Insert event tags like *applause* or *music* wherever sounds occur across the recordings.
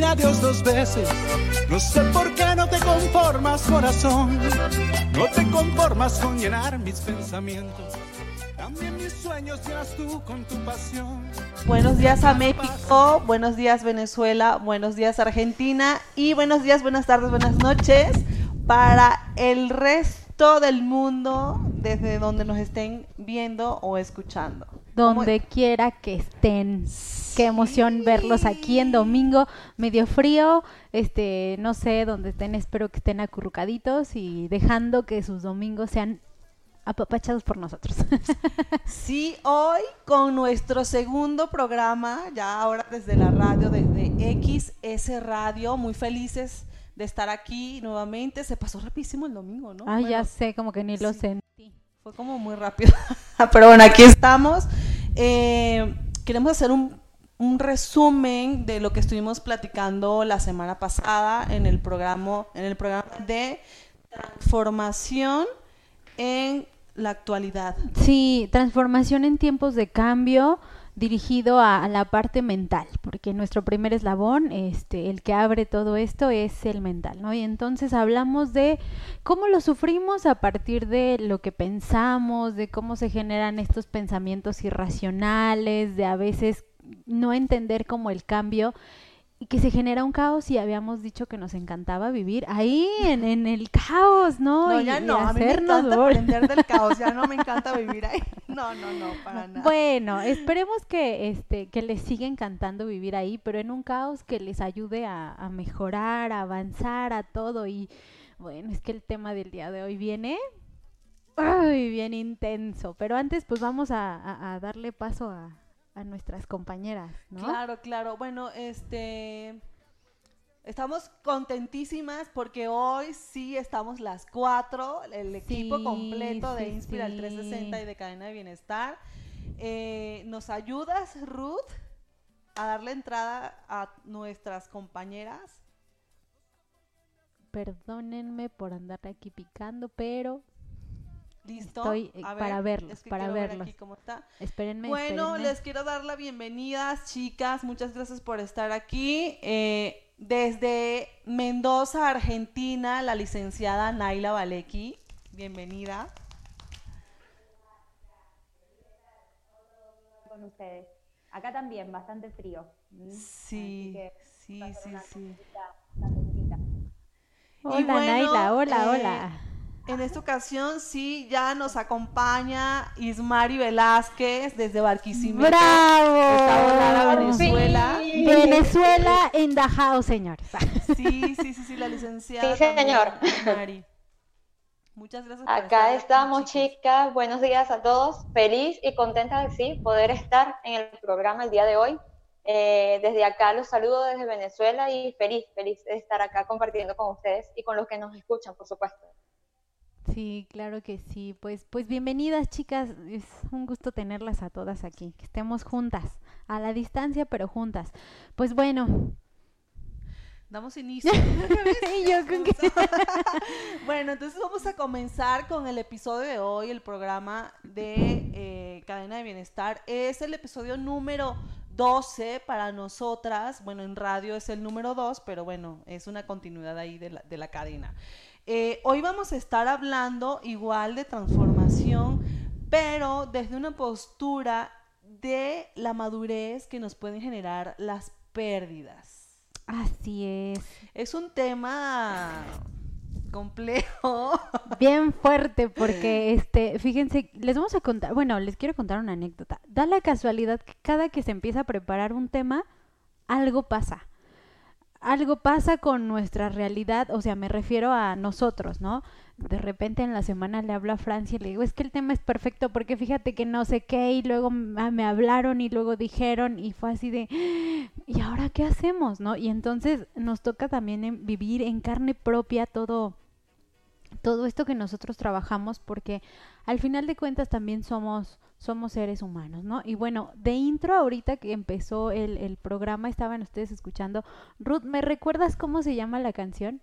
haces sufrir a Dios dos veces. No sé por qué no te conformas, corazón. No te conformas con llenar mis pensamientos. También mis sueños llenas tú con tu pasión. Buenos días a México, buenos días Venezuela, buenos días Argentina y buenos días, buenas tardes, buenas noches para el resto del mundo desde donde nos estén viendo o escuchando. Donde quiera que estén. Qué emoción verlos aquí en domingo, medio frío, este, no sé dónde estén, espero que estén acurrucaditos y dejando que sus domingos sean apapachados por nosotros. *laughs* Sí, hoy con nuestro segundo programa, ya ahora desde la radio, desde XS Radio, muy felices de estar aquí nuevamente. Se pasó rapidísimo el domingo, ¿no? Ay, ya sé, como que ni lo sí. sentí. Fue como muy rápido. *laughs* Pero bueno, aquí estamos. Eh, queremos hacer un, resumen de lo que estuvimos platicando la semana pasada en el programa, en el programa de transformación en la actualidad. Sí, transformación en tiempos de cambio dirigido a, la parte mental, porque nuestro primer eslabón, este, el que abre todo esto es el mental, ¿no? Y entonces hablamos de cómo lo sufrimos a partir de lo que pensamos, de cómo se generan estos pensamientos irracionales, de a veces no entender como el cambio y que se genera un caos y habíamos dicho que nos encantaba vivir ahí en, en el caos, ¿no? No, ya y no, a mí me encanta aprender del caos, ya no me *laughs* encanta vivir ahí. No, no, no, para nada. Bueno, esperemos que este que les siga encantando vivir ahí, pero en un caos que les ayude a, a mejorar, a avanzar, a todo. Y bueno, es que el tema del día de hoy viene ay, bien intenso. Pero antes, pues vamos a, a- a darle paso a, a nuestras compañeras, ¿no? Claro, claro. Bueno, este. Estamos contentísimas porque hoy sí estamos las cuatro, el equipo Sí, completo de sí, Inspira el sí. 360 y de Cadena de Bienestar. Eh, ¿Nos ayudas, Ruth, a darle entrada a nuestras compañeras? Perdónenme por andar aquí picando, pero ¿Listo? Estoy, eh, A para verlos, es que para quiero ver verlos. aquí cómo está. espérenme. Bueno, espérenme. les quiero dar la bienvenida, chicas. Muchas gracias por estar aquí. Eh, desde Mendoza, Argentina, la licenciada Naila Valecki. Bienvenida. con ustedes. Acá también, bastante frío. ¿m? Sí, sí, sí, sí. Hola, bueno, Naila, hola, eh, hola. En esta ocasión sí, ya nos acompaña Ismari Velázquez desde Barquisimeto. ¡Bravo! Venezuela. Venezuela en house, señores. Sí, sí, sí, sí, la licenciada. Sí, señor. Ismari. Muchas gracias por Acá estamos, chicas. chicas. Buenos días a todos. Feliz y contenta de sí poder estar en el programa el día de hoy. Eh, desde acá los saludo desde Venezuela y feliz, feliz de estar acá compartiendo con ustedes y con los que nos escuchan, por supuesto. Sí, claro que sí. Pues, pues bienvenidas, chicas. Es un gusto tenerlas a todas aquí. Que estemos juntas, a la distancia, pero juntas. Pues bueno. Damos inicio. Y *laughs* *laughs* yo con que- *laughs* bueno, entonces vamos a comenzar con el episodio de hoy, el programa de eh, Cadena de Bienestar. Es el episodio número 12 para nosotras. Bueno, en radio es el número 2, pero bueno, es una continuidad ahí de la, de la cadena. Eh, hoy vamos a estar hablando igual de transformación, pero desde una postura de la madurez que nos pueden generar las pérdidas. Así es. Es un tema complejo. Bien fuerte porque *laughs* este, fíjense, les vamos a contar, bueno, les quiero contar una anécdota. Da la casualidad que cada que se empieza a preparar un tema, algo pasa. Algo pasa con nuestra realidad, o sea, me refiero a nosotros, ¿no? De repente en la semana le hablo a Francia y le digo, es que el tema es perfecto porque fíjate que no sé qué y luego m- me hablaron y luego dijeron y fue así de, ¿y ahora qué hacemos, no? Y entonces nos toca también vivir en carne propia todo, todo esto que nosotros trabajamos porque al final de cuentas también somos somos seres humanos, ¿no? Y bueno, de intro ahorita que empezó el, el programa estaban ustedes escuchando. Ruth, ¿me recuerdas cómo se llama la canción?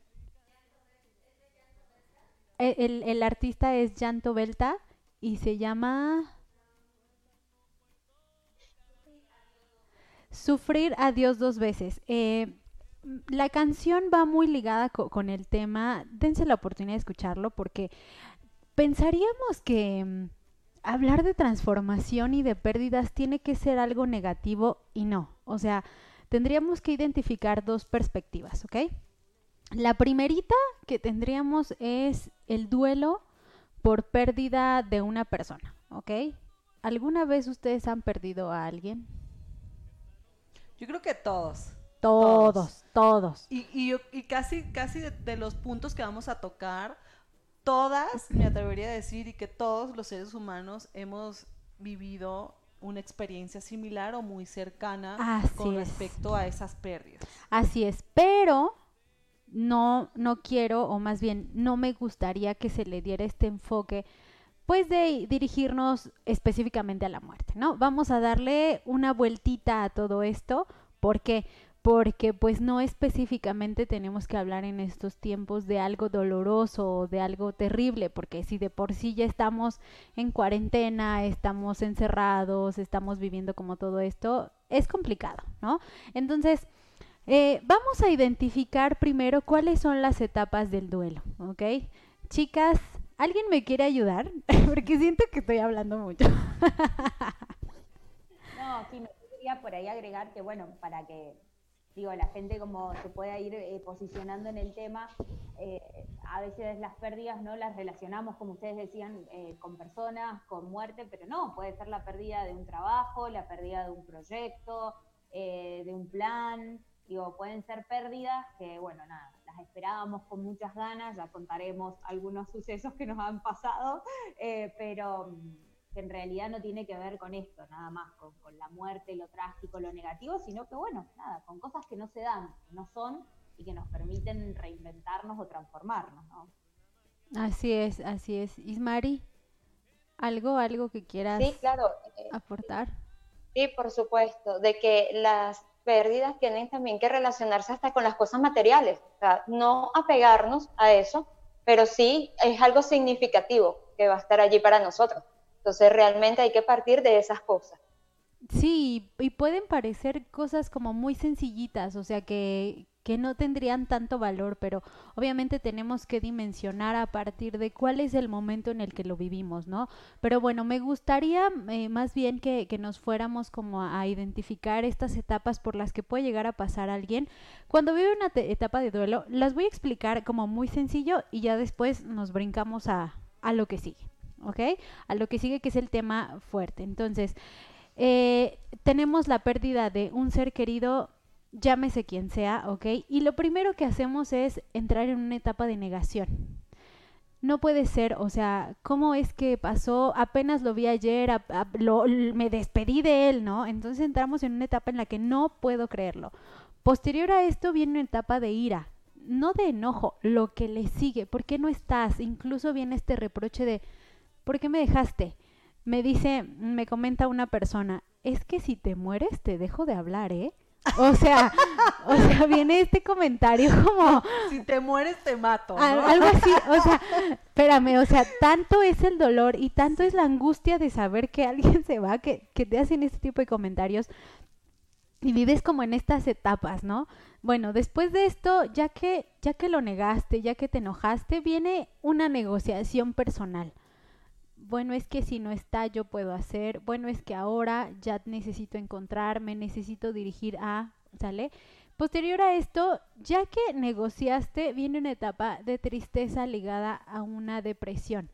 El, el, el artista es Llanto Belta y se llama... Sufrir a Dios dos veces. Eh, la canción va muy ligada con el tema. Dense la oportunidad de escucharlo porque pensaríamos que mm, hablar de transformación y de pérdidas tiene que ser algo negativo y no. O sea, tendríamos que identificar dos perspectivas, ¿ok? La primerita que tendríamos es el duelo por pérdida de una persona, ¿ok? ¿Alguna vez ustedes han perdido a alguien? Yo creo que todos. Todos, todos. Y, y, casi, casi de, los puntos que vamos a tocar, todas, me atrevería a decir, y que todos los seres humanos hemos vivido una experiencia similar o muy cercana con respecto a esas pérdidas. Así es, pero no, no quiero, o más bien no me gustaría que se le diera este enfoque, pues de dirigirnos específicamente a la muerte, ¿no? Vamos a darle una vueltita a todo esto, ¿por qué? Porque pues no específicamente tenemos que hablar en estos tiempos de algo doloroso o de algo terrible, porque si de por sí ya estamos en cuarentena, estamos encerrados, estamos viviendo como todo esto, es complicado, ¿no? Entonces, eh, vamos a identificar primero cuáles son las etapas del duelo, ¿ok? Chicas, ¿alguien me quiere ayudar? *laughs* Porque siento que estoy hablando mucho. no, sí, me por ahí agregar que, bueno, para que, digo, la gente como se pueda ir eh, posicionando en el tema, eh, a veces las pérdidas no las relacionamos, como ustedes decían, con personas, con muerte, pero no, puede ser la pérdida de un trabajo, la pérdida de un proyecto, de un plan, Digo, pueden ser pérdidas que, bueno, nada, las esperábamos con muchas ganas, ya contaremos algunos sucesos que nos han pasado, eh, pero mm, que en realidad no tiene que ver con esto, nada más, con, la muerte, lo trágico, lo negativo, sino que, bueno, nada, con cosas que no se dan, que no son y que nos permiten reinventarnos o transformarnos, ¿no? Así es, así es. Ismari, ¿algo, algo que quieras sí, claro. Eh, aportar? Sí, por supuesto, de que las pérdidas tienen también que relacionarse hasta con las cosas materiales, o sea, no apegarnos a eso, pero sí es algo significativo que va a estar allí para nosotros. Entonces realmente hay que partir de esas cosas. Sí, y pueden parecer cosas como muy sencillitas, o sea que, que no tendrían tanto valor, pero obviamente tenemos que dimensionar a partir de cuál es el momento en el que lo vivimos, ¿no? Pero bueno, me gustaría eh, más bien que, que, nos fuéramos como a, identificar estas etapas por las que puede llegar a pasar alguien. Cuando vive una etapa de duelo, las voy a explicar como muy sencillo y ya después nos brincamos a, a lo que sigue, ¿ok? A lo que sigue que es el tema fuerte. Entonces, eh, tenemos la pérdida de un ser querido llámese quien sea, ¿ok? Y lo primero que hacemos es entrar en una etapa de negación. No puede ser, o sea, ¿cómo es que pasó? Apenas lo vi ayer, me despedí de él, ¿no? Entonces entramos en una etapa en la que no puedo creerlo. Posterior a esto viene una etapa de ira, no de enojo, lo que le sigue, ¿por qué no estás? Incluso viene este reproche de, ¿por qué me dejaste? Me dice, me comenta una persona, es que si te mueres te dejo de hablar, ¿eh? O sea, o sea, viene este comentario como... Si te mueres, te mato. algo así, o sea, espérame, o sea, tanto es el dolor y tanto es la angustia de saber que alguien se va que, que te hacen este tipo de comentarios y vives como en estas etapas, ¿no? Bueno, después de esto, ya que, ya que lo negaste, ya que te enojaste, viene una negociación personal bueno, es que si no está, yo puedo hacer, bueno, es que ahora ya necesito encontrarme, necesito dirigir a, ¿sale? Posterior a esto, ya que negociaste, viene una etapa de tristeza ligada a una depresión.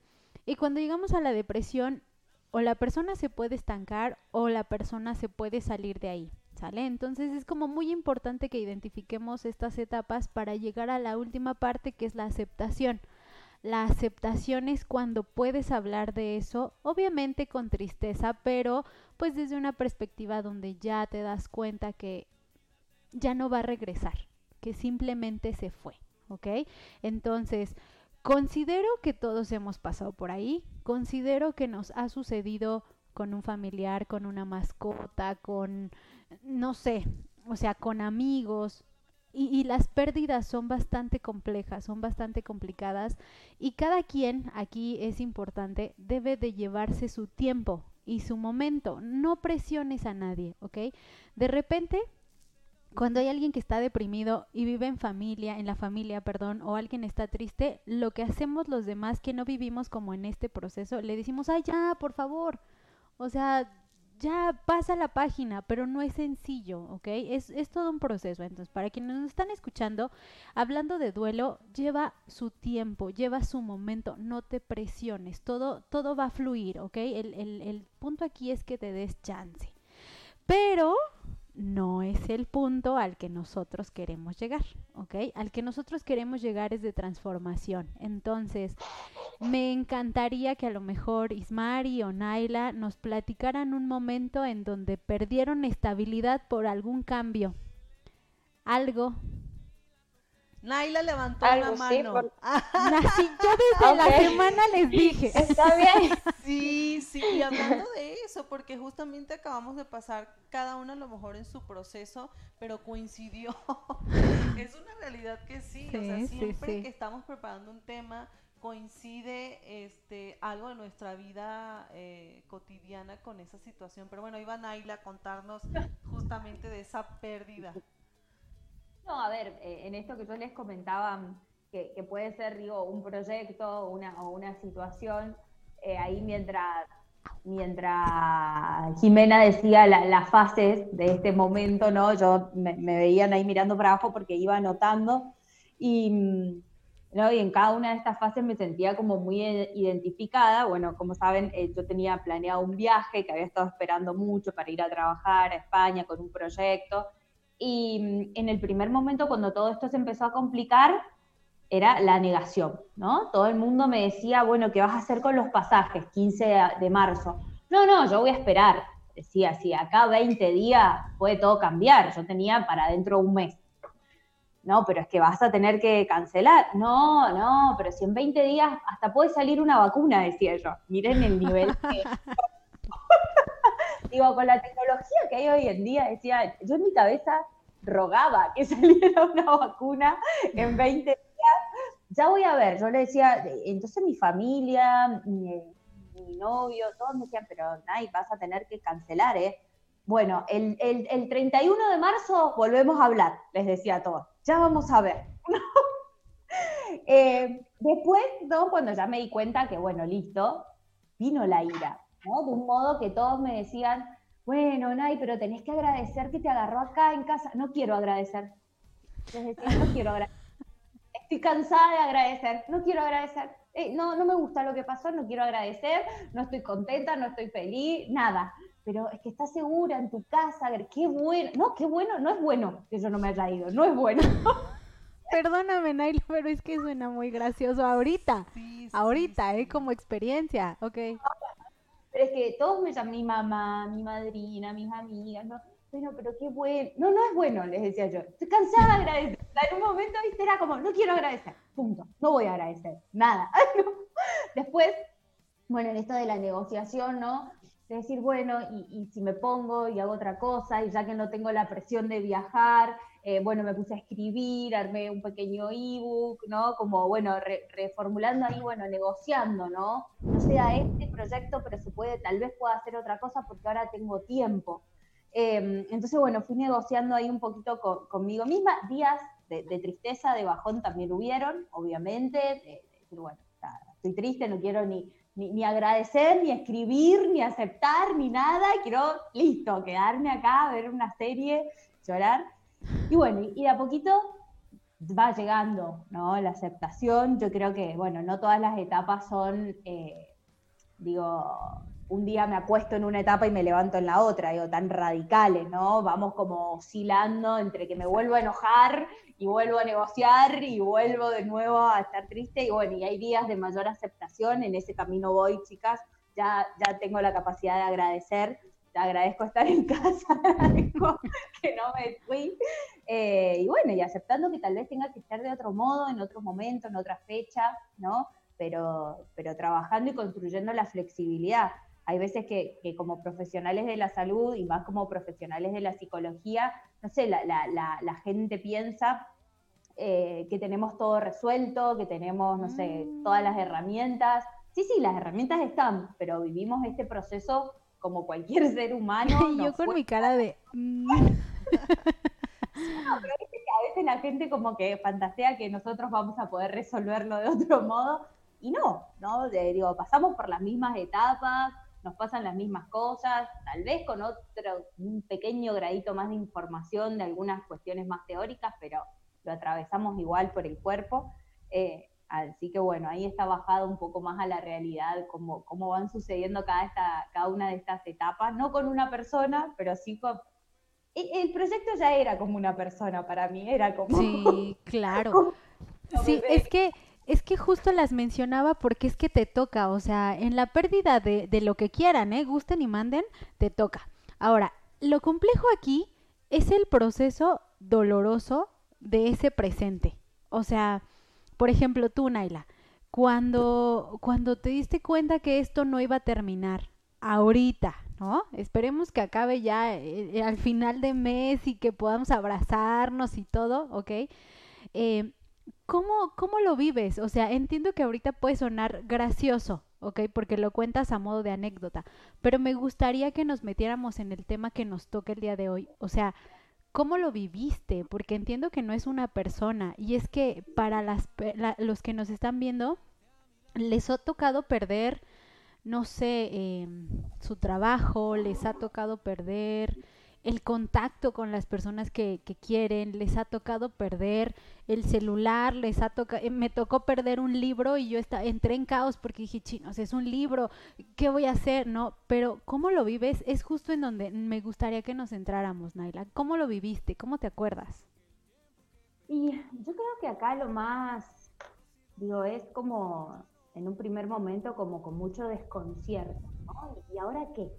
Y cuando llegamos a la depresión, o la persona se puede estancar o la persona se puede salir de ahí, ¿sale? Entonces es como muy importante que identifiquemos estas etapas para llegar a la última parte que es la aceptación. La aceptación es cuando puedes hablar de eso, obviamente con tristeza, pero pues desde una perspectiva donde ya te das cuenta que ya no va a regresar, que simplemente se fue, ¿ok? Entonces, considero que todos hemos pasado por ahí, considero que nos ha sucedido con un familiar, con una mascota, con, no sé, o sea, con amigos, y, las pérdidas son bastante complejas, son bastante complicadas y cada quien, aquí es importante, debe de llevarse su tiempo y su momento. No presiones a nadie, ¿ok? De repente, cuando hay alguien que está deprimido y vive en familia, en la familia, perdón, o alguien está triste, lo que hacemos los demás que no vivimos como en este proceso, le decimos, ay, ya, por favor. O sea, ya pasa la página, pero no es sencillo, ¿ok? Es, es todo un proceso. Entonces, para quienes nos están escuchando, hablando de duelo, lleva su tiempo, lleva su momento, no te presiones, todo, todo va a fluir, ¿ok? El, el, el punto aquí es que te des chance. Pero no es el punto al que nosotros queremos llegar, ¿ok? Al que nosotros queremos llegar es de transformación. Entonces, me encantaría que a lo mejor Ismari o Naila nos platicaran un momento en donde perdieron estabilidad por algún cambio. Algo Naila levantó la mano. *laughs* Sí, yo desde la semana les dije. Está bien. *laughs* Sí, sí, y hablando de eso, porque justamente acabamos de pasar cada uno a lo mejor en su proceso, pero coincidió. *laughs* es una realidad que sí, o sea, siempre que estamos preparando un tema, coincide este algo de nuestra vida eh, cotidiana con esa situación. Pero bueno, iba Naila a contarnos justamente de esa pérdida. No, a ver, eh, en esto que yo les comentaba, mm, que, puede ser, digo, un proyecto una, o una situación, eh, ahí mientras, mientras Jimena decía las fases de este momento, ¿no? Yo me, veían ahí mirando para abajo porque iba anotando y, mm, ¿no? y en cada una de estas fases me sentía como muy identificada. Bueno, como saben, eh, yo tenía planeado un viaje que había estado esperando mucho para ir a trabajar a España con un proyecto y mm, en el primer momento, cuando todo esto se empezó a complicar, era la negación, ¿no? Todo el mundo me decía, bueno, ¿qué vas a hacer con los pasajes? 15 de marzo. No, no, yo voy a esperar. Decía, si acá 20 días puede todo cambiar. Yo tenía para dentro un mes. No, pero es que vas a tener que cancelar. No, no, pero si en 20 días hasta puede salir una vacuna, decía yo. Miren el nivel *laughs* Digo, con la tecnología que hay hoy en día, decía, yo en mi cabeza rogaba que *laughs* saliera una vacuna en 20 días. Ya voy a ver, yo le decía, entonces mi familia, mi, novio, todos me decían, pero Nay, vas a tener que cancelar, ¿eh? Bueno, el, el, 31 de marzo volvemos a hablar, les decía a todos. Ya vamos a ver. *laughs* Eh, después, ¿no? cuando ya me di cuenta que, bueno, listo, vino la ira, ¿no? De un modo que todos me decían, bueno, Nay, pero tenés que agradecer que te agarró acá en casa. No quiero agradecer. no quiero agradecer. Estoy cansada de agradecer. No quiero agradecer. Eh, no, no me gusta lo que pasó, no quiero agradecer, no estoy contenta, no estoy feliz, nada. Pero es que estás segura en tu casa, qué bueno. No, qué bueno, no es bueno que yo no me haya ido, no es bueno. *laughs* Perdóname, Naila, pero es que suena muy gracioso ahorita. ahorita, ¿eh? Como experiencia, ok. Pero es que todos me llaman mi mamá, mi madrina, mis amigas, ¿no? Bueno, pero qué bueno. No, no es bueno, les decía yo. Estoy cansada de agradecer. En un momento, viste, era como, no quiero agradecer. Punto. No voy a agradecer. Nada. *laughs* Después, bueno, en esto de la negociación, ¿no? De decir, bueno, y, y si me pongo y hago otra cosa, y ya que no tengo la presión de viajar, eh, bueno, me puse a escribir, armé un pequeño ebook, ¿no? Como, bueno, reformulando ahí, bueno, negociando, ¿no? No sea este proyecto, pero se puede, tal vez pueda hacer otra cosa porque ahora tengo tiempo. Em, entonces, bueno, fui negociando ahí un poquito conmigo misma. Días de, tristeza, de bajón también hubieron, obviamente. De, decir, bueno, estoy triste, no quiero ni, ni, ni, agradecer, ni escribir, ni aceptar, ni nada. Quiero, listo, quedarme acá, ver una serie, llorar. Y bueno, y de a poquito va llegando, ¿no? La aceptación. Yo creo que, bueno, no todas las etapas son, eh, digo, un día me acuesto en una etapa y me levanto en la otra, digo, tan radicales, ¿no? Vamos como oscilando entre que me vuelvo a enojar y vuelvo a negociar y vuelvo de nuevo a estar triste y bueno, y hay días de mayor aceptación, en ese camino voy, chicas, ya, ya tengo la capacidad de agradecer agradezco estar en *laughs* casa, que no me fui. Eh, y bueno, y aceptando que tal vez tenga que estar de otro modo, en otro momento, en otra fecha, ¿no? Pero, pero trabajando y construyendo la flexibilidad. Hay veces que, como profesionales de la salud y más como profesionales de la psicología, no sé, la, la, la, gente piensa eh, que tenemos todo resuelto, que tenemos, no sé, todas las herramientas. Sí, sí, las herramientas están, pero vivimos este proceso como cualquier *laughs* ser humano. Y yo con fue- mi cara de... mm, *laughs* No, pero viste que a veces la gente como que fantasea que nosotros vamos a poder resolverlo de otro modo y no, ¿no? De- digo, pasamos por las mismas etapas, nos pasan las mismas cosas, tal vez con otro, un pequeño gradito más de información de algunas cuestiones más teóricas, pero lo atravesamos igual por el cuerpo. Eh, así que bueno, ahí está bajado un poco más a la realidad, cómo, cómo van sucediendo cada, esta, cada una de estas etapas, no con una persona, pero sí con e- el proyecto ya era como una persona para mí, era como... Sí, *laughs* claro. como Sí, bebé. es que, es que justo las mencionaba porque es que te toca, o sea, en la pérdida de, de lo que quieran, ¿eh? Gusten y manden, te toca. Ahora, lo complejo aquí es el proceso doloroso de ese presente. O sea, por ejemplo, tú, Naila, cuando, cuando te diste cuenta que esto no iba a terminar ahorita, ¿no? Esperemos que acabe ya eh, al final de mes y que podamos abrazarnos y todo, ¿ok? Eh, ¿cómo, ¿Cómo lo vives? O sea, entiendo que ahorita puede sonar gracioso, ¿ok? Porque lo cuentas a modo de anécdota, pero me gustaría que nos metiéramos en el tema que nos toca el día de hoy. O sea, ¿cómo lo viviste? Porque entiendo que no es una persona y es que para las, la- los que nos están viendo, les ha tocado perder, no sé, em, su trabajo, les ha tocado perder el contacto con las personas que, quieren, les ha tocado perder el celular, les ha tocado, me tocó perder un libro y yo entré en caos porque dije, chinos, es un libro, ¿qué voy a hacer? No, pero ¿cómo lo vives? Es justo en donde me gustaría que nos centráramos, Naila. ¿Cómo lo viviste? ¿Cómo te acuerdas? Y yo creo que acá lo más, digo, es como en un primer momento como con mucho desconcierto, ¿no? ¿Y ahora qué?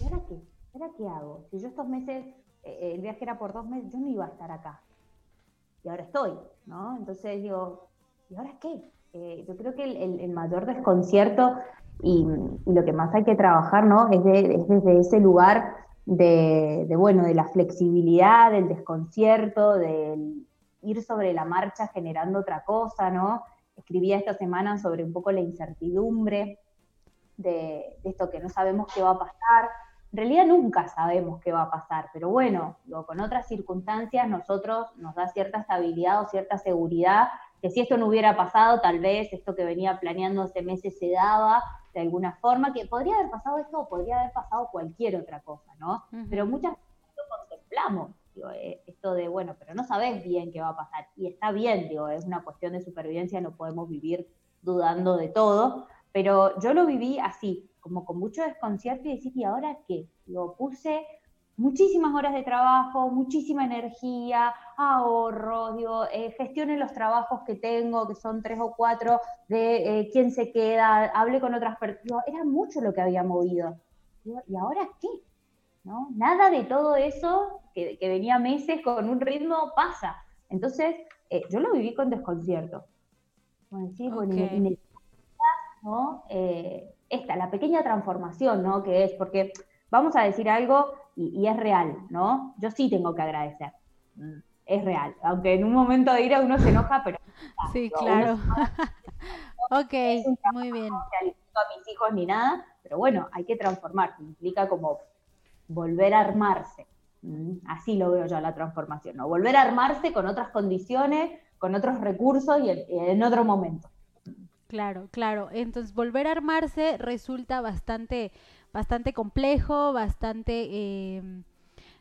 ¿Y ahora qué? ¿Y ahora qué hago? Si yo estos meses, eh, el viaje era por dos meses, yo no iba a estar acá. Y ahora estoy, ¿no? Entonces digo, ¿y ahora qué? Eh, yo creo que el, mayor desconcierto y, lo que más hay que trabajar, ¿no? Es, de- es desde ese lugar de, bueno, de la flexibilidad, del desconcierto, del ir sobre la marcha generando otra cosa, ¿no? Escribía esta semana sobre un poco la incertidumbre de esto que no sabemos qué va a pasar. En realidad nunca sabemos qué va a pasar, pero bueno, digo, con otras circunstancias nosotros nos da cierta estabilidad o cierta seguridad que si esto no hubiera pasado, tal vez esto que venía planeando hace meses se daba de alguna forma, que podría haber pasado esto o podría haber pasado cualquier otra cosa, ¿no? Pero muchas veces lo contemplamos, digo, eh, esto de, bueno, pero no sabes bien qué va a pasar, y está bien, digo, es una cuestión de supervivencia, no podemos vivir dudando de todo, pero yo lo viví así, como con mucho desconcierto y decir, ¿y ahora qué? Digo, puse muchísimas horas de trabajo, muchísima energía, ahorros, digo, eh, gestioné los trabajos que tengo, que son tres o cuatro, de eh, quién se queda, hablé con otras personas, era mucho lo que había movido. Digo, ¿y ahora qué? ¿No? Nada de todo eso que, que venía meses con un ritmo pasa. Entonces, eh, yo lo viví con desconcierto. Bueno, sí, bueno, y- Ok. y necesitas, ¿no? Eh, esta, la pequeña transformación, ¿no? Que es, porque vamos a decir algo y, y es real, ¿no? Yo sí tengo que agradecer. Mm, Es real. Aunque en un momento de ira uno se enoja, pero Sí, claro. *laughs* ok, muy bien. no a mis hijos ni nada, pero bueno, hay que transformarse, implica como volver a armarse. Mm, Así lo veo yo la transformación, ¿no? Volver a armarse con otras condiciones, con otros recursos y en, en otro momento. Claro, claro. Entonces, volver a armarse resulta bastante, bastante complejo, bastante eh,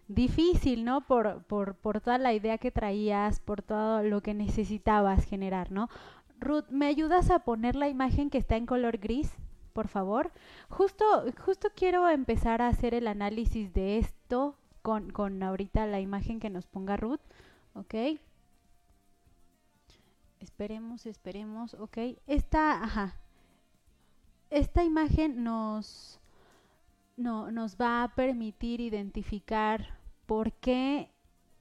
difícil, ¿no? Por, por, por toda la idea que traías, por todo lo que necesitabas generar, ¿no? Ruth, ¿me ayudas a poner la imagen que está en color gris, por favor? Justo, justo quiero empezar a hacer el análisis de esto con, con ahorita la imagen que nos ponga Ruth, ¿ok? Esperemos, esperemos, ok. Esta, ajá. Esta imagen nos, no, nos va a permitir identificar por qué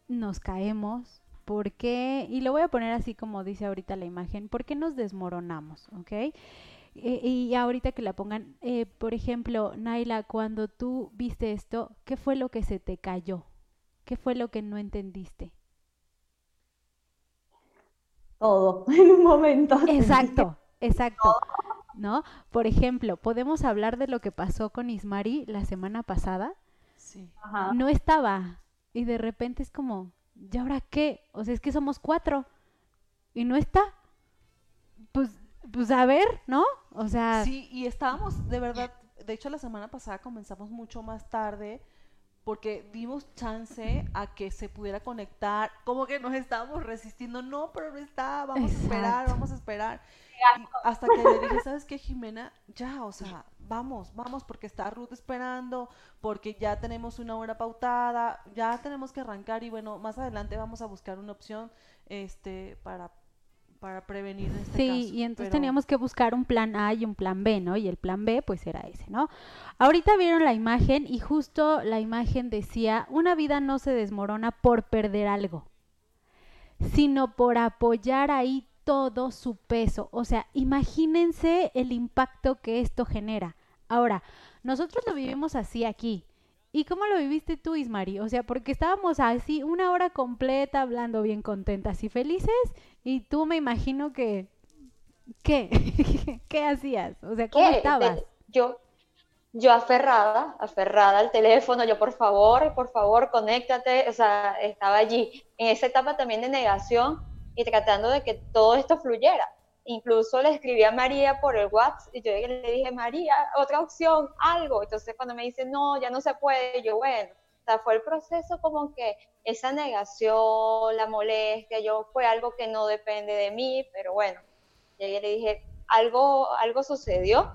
nos caemos, por qué, y lo voy a poner así como dice ahorita la imagen, por qué nos desmoronamos, ¿ok? Eh, y ahorita que la pongan, eh, por ejemplo, Naila, cuando tú viste esto, ¿qué fue lo que se te cayó? ¿Qué fue lo que no entendiste? Todo, *laughs* en un momento. Exacto, exacto. ¿no? Por ejemplo, podemos hablar de lo que pasó con Ismari la semana pasada. Sí. Ajá. No estaba. Y de repente es como, ¿y ahora qué? O sea, es que somos cuatro. Y no está. Pues, pues a ver, ¿no? O sea, Sí, y estábamos, de verdad, de hecho la semana pasada comenzamos mucho más tarde porque dimos chance a que se pudiera conectar, como que nos estábamos resistiendo, no, pero no está, vamos a esperar, vamos a esperar. Y hasta que le dije, ¿sabes qué, Jimena? Ya, o sea, vamos, vamos, porque está Ruth esperando, porque ya tenemos una hora pautada, ya tenemos que arrancar y bueno, más adelante vamos a buscar una opción este para para prevenir este Sí, caso. y entonces pero- teníamos que buscar un plan A y un plan B, ¿no? Y el plan B pues era ese, ¿no? Ahorita vieron la imagen y justo la imagen decía, una vida no se desmorona por perder algo, sino por apoyar ahí todo su peso. O sea, imagínense el impacto que esto genera. Ahora, nosotros lo vivimos así aquí. ¿Y cómo lo viviste tú, Ismari? O sea, porque estábamos así una hora completa hablando bien contentas y felices y tú me imagino que... ¿Qué? *laughs* ¿Qué hacías? O sea, ¿cómo ¿Qué? estabas? Yo, yo aferrada, aferrada al teléfono, yo por favor, por favor, conéctate, o sea, estaba allí, en esa etapa también de negación y tratando de que todo esto fluyera. Incluso le escribí a María por el WhatsApp y yo le dije, María, otra opción, algo. Entonces cuando me dice, no, ya no se puede, yo, bueno, o sea, fue el proceso como que esa negación, la molestia, yo fue algo que no depende de mí, pero bueno, llegué y le dije, algo, algo sucedió,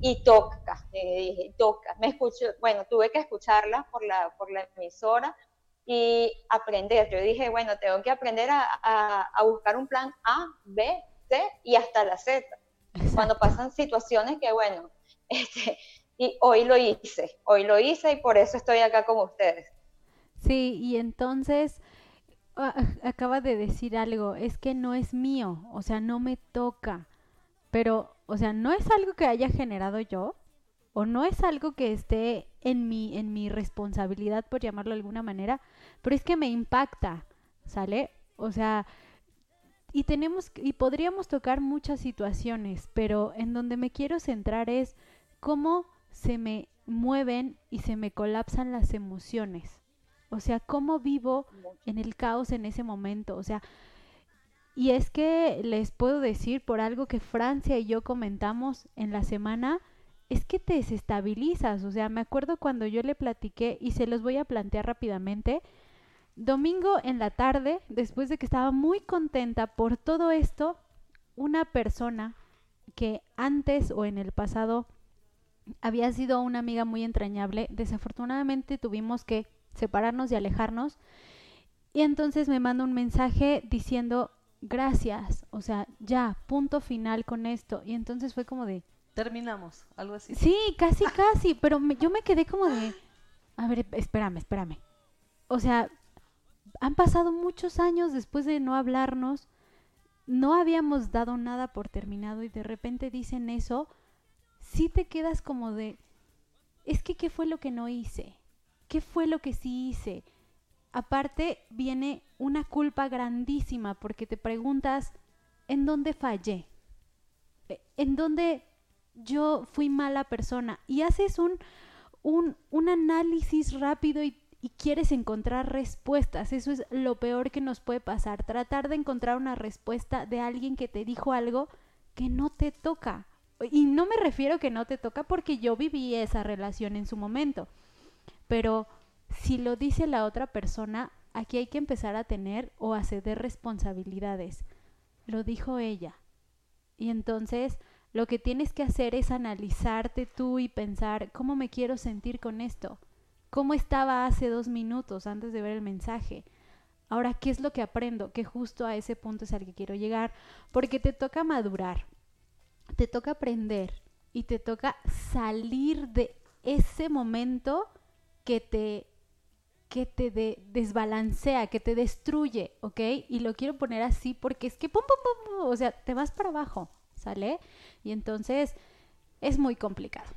y toca, le dije, toca. Me escucho, bueno, tuve que escucharla por la, por la emisora y aprender. Yo dije, bueno, tengo que aprender a, a- a buscar un plan A, B, C y hasta la Z. Cuando pasan situaciones que, bueno, *laughs* este, y hoy lo hice, hoy lo hice y por eso estoy acá con ustedes. Sí, y entonces ah, acaba de decir algo, es que no es mío, o sea, no me toca. Pero, o sea, no es algo que haya generado yo, o no es algo que esté en mi, en mi responsabilidad, por llamarlo de alguna manera, pero es que me impacta, ¿sale? O sea, y tenemos, y podríamos tocar muchas situaciones, pero en donde me quiero centrar es cómo se me mueven y se me colapsan las emociones. O sea, cómo vivo en el caos en ese momento. O sea, y es que les puedo decir por algo que Francia y yo comentamos en la semana, es que te desestabilizas. O sea, me acuerdo cuando yo le platiqué y se los voy a plantear rápidamente. Domingo en la tarde, después de que estaba muy contenta por todo esto, una persona que antes o en el pasado había sido una amiga muy entrañable, desafortunadamente tuvimos que separarnos y alejarnos. Y entonces me manda un mensaje diciendo, gracias, o sea, ya, punto final con esto. Y entonces fue como de, terminamos, algo así. sí, casi, casi, pero me- yo me quedé como de, a ver, espérame, espérame. O sea, han pasado muchos años después de no hablarnos, no habíamos dado nada por terminado y de repente dicen eso, sí te quedas como de, es que ¿qué fue lo que no hice? ¿Qué fue lo que sí hice? Aparte viene una culpa grandísima porque te preguntas, ¿en dónde fallé? Eh, ¿En dónde yo fui mala persona? Y haces un, un, un análisis rápido y, y quieres encontrar respuestas. Eso es lo peor que nos puede pasar. Tratar de encontrar una respuesta de alguien que te dijo algo que no te toca. Y no me refiero que no te toca porque yo viví esa relación en su momento. Pero si lo dice la otra persona, aquí hay que empezar a tener o a ceder responsabilidades. Lo dijo ella. Y entonces lo que tienes que hacer es analizarte tú y pensar cómo me quiero sentir con esto. ¿Cómo estaba hace dos minutos antes de ver el mensaje? Ahora, ¿qué es lo que aprendo? Que justo a ese punto es al que quiero llegar. Porque te toca madurar, te toca aprender y te toca salir de ese momento que te que te de- desbalancea, que te destruye, ¿ok? Y lo quiero poner así porque es que pum, pum, pum, pum, o sea, te vas para abajo, ¿sale? Y entonces es muy complicado.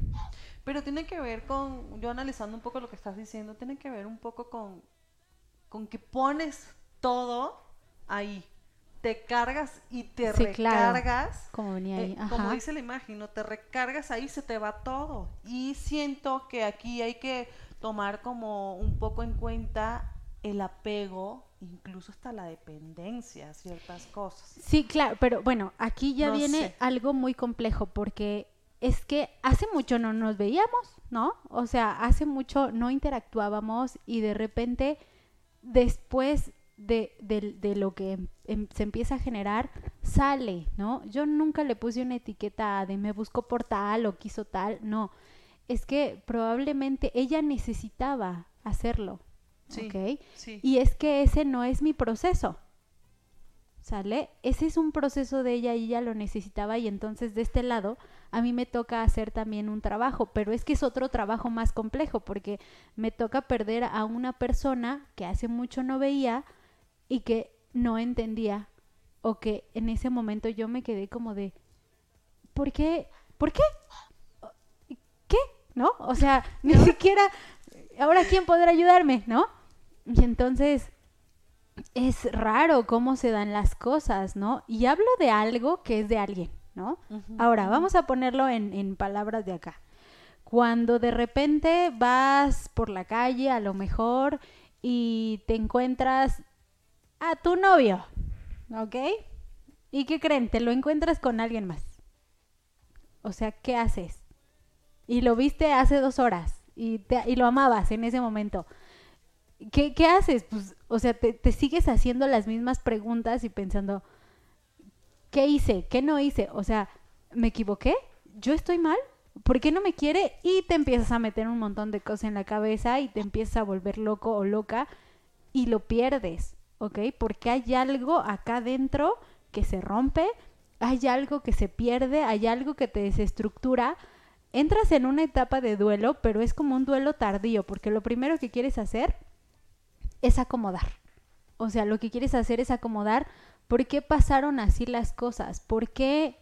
Pero tiene que ver con, yo analizando un poco lo que estás diciendo, tiene que ver un poco con, con que pones todo ahí. te cargas y te Sí, claro. recargas. Como venía ahí. Eh, Ajá. como dice la imagen, ¿no? te recargas ahí, se te va todo. Y siento que aquí hay que tomar como un poco en cuenta el apego, incluso hasta la dependencia ciertas cosas. Sí, claro, pero bueno, aquí ya No viene sé. algo muy complejo porque es que hace mucho no nos veíamos, ¿no? O sea, hace mucho no interactuábamos y de repente después de, de- de lo que em- em- se empieza a generar, sale, ¿no? Yo nunca le puse una etiqueta de me buscó por tal o quiso tal, no. Es que probablemente ella necesitaba hacerlo, Sí, ¿ok? sí. Y es que ese no es mi proceso. ¿Sale? Ese es un proceso de ella y ella lo necesitaba y entonces de este lado a mí me toca hacer también un trabajo, pero es que es otro trabajo más complejo porque me toca perder a una persona que hace mucho no veía y que no entendía o que en ese momento yo me quedé como de ¿por qué? ¿Por qué? ¿No? O sea, *laughs* ni siquiera ahora quién podrá ayudarme, ¿no? Y entonces es raro cómo se dan las cosas, ¿no? Y hablo de algo que es de alguien, ¿no? Ahora, vamos a ponerlo en, en palabras de acá. Cuando de repente vas por la calle, a lo mejor, y te encuentras a tu novio, ¿ok? ¿Y qué creen? Te lo encuentras con alguien más. O sea, ¿qué haces? Y lo viste hace dos horas y, te- y lo amabas en ese momento. ¿Qué, qué haces? Pues, o sea, te, te sigues haciendo las mismas preguntas y pensando, ¿qué hice? ¿Qué no hice? O sea, ¿me equivoqué? ¿Yo estoy mal? ¿Por qué no me quiere? Y te empiezas a meter un montón de cosas en la cabeza y te empiezas a volver loco o loca y lo pierdes, ¿ok? Porque hay algo acá dentro que se rompe, hay algo que se pierde, hay algo que te desestructura. Entras en una etapa de duelo, pero es como un duelo tardío, porque lo primero que quieres hacer es acomodar. O sea, lo que quieres hacer es acomodar por qué pasaron así las cosas, por qué,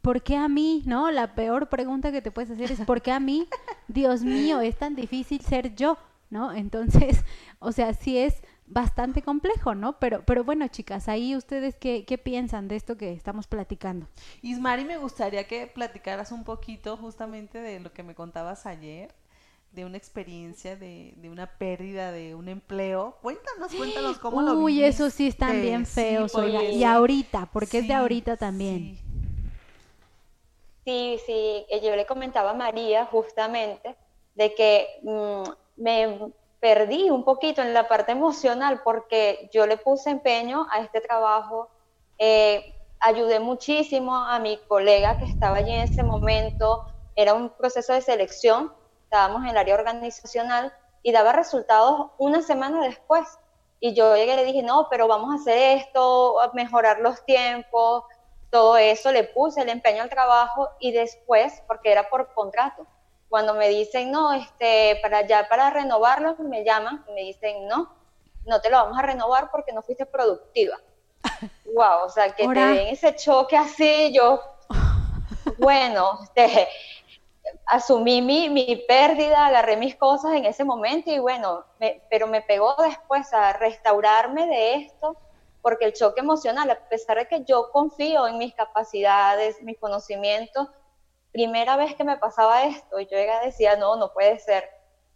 por qué a mí, ¿no? La peor pregunta que te puedes hacer es ¿por qué a mí? Dios mío, es tan difícil ser yo, ¿no? Entonces, *laughs* o sea, sí es bastante complejo, ¿no? Pero, pero bueno, chicas, ahí ustedes qué, qué piensan de esto que estamos platicando. Ismari, me gustaría que platicaras un poquito justamente de lo que me contabas ayer, de una experiencia, de, de una pérdida de un empleo. Cuéntanos, cuéntanos cómo lo Uy, eso sí están bien Sí, feos, oiga. Y ahorita, porque es de Sí, ahorita también. sí. Sí, sí, yo le comentaba a María justamente de que mm, me perdí un poquito en la parte emocional porque yo le puse empeño a este trabajo, eh, ayudé muchísimo a mi colega que estaba allí en ese momento, era un proceso de selección, estábamos en el área organizacional y daba resultados una semana después. Y yo llegué y le dije, no, pero vamos a hacer esto, mejorar los tiempos, todo eso, le puse el empeño al trabajo y después, porque era por contrato, cuando me dicen, no, este, para ya para renovarlo, me llaman y me dicen, no, no te lo vamos a renovar porque no fuiste productiva. *laughs* wow, o sea, que Ahora- te den ese choque así, yo, bueno, este, asumí mi, mi pérdida, agarré mis cosas en ese momento y bueno, me- pero me pegó después a restaurarme de esto, porque el choque emocional, a pesar de que yo confío en mis capacidades, mis conocimientos, primera vez que me pasaba esto, yo llegaba decía, no, no puede ser.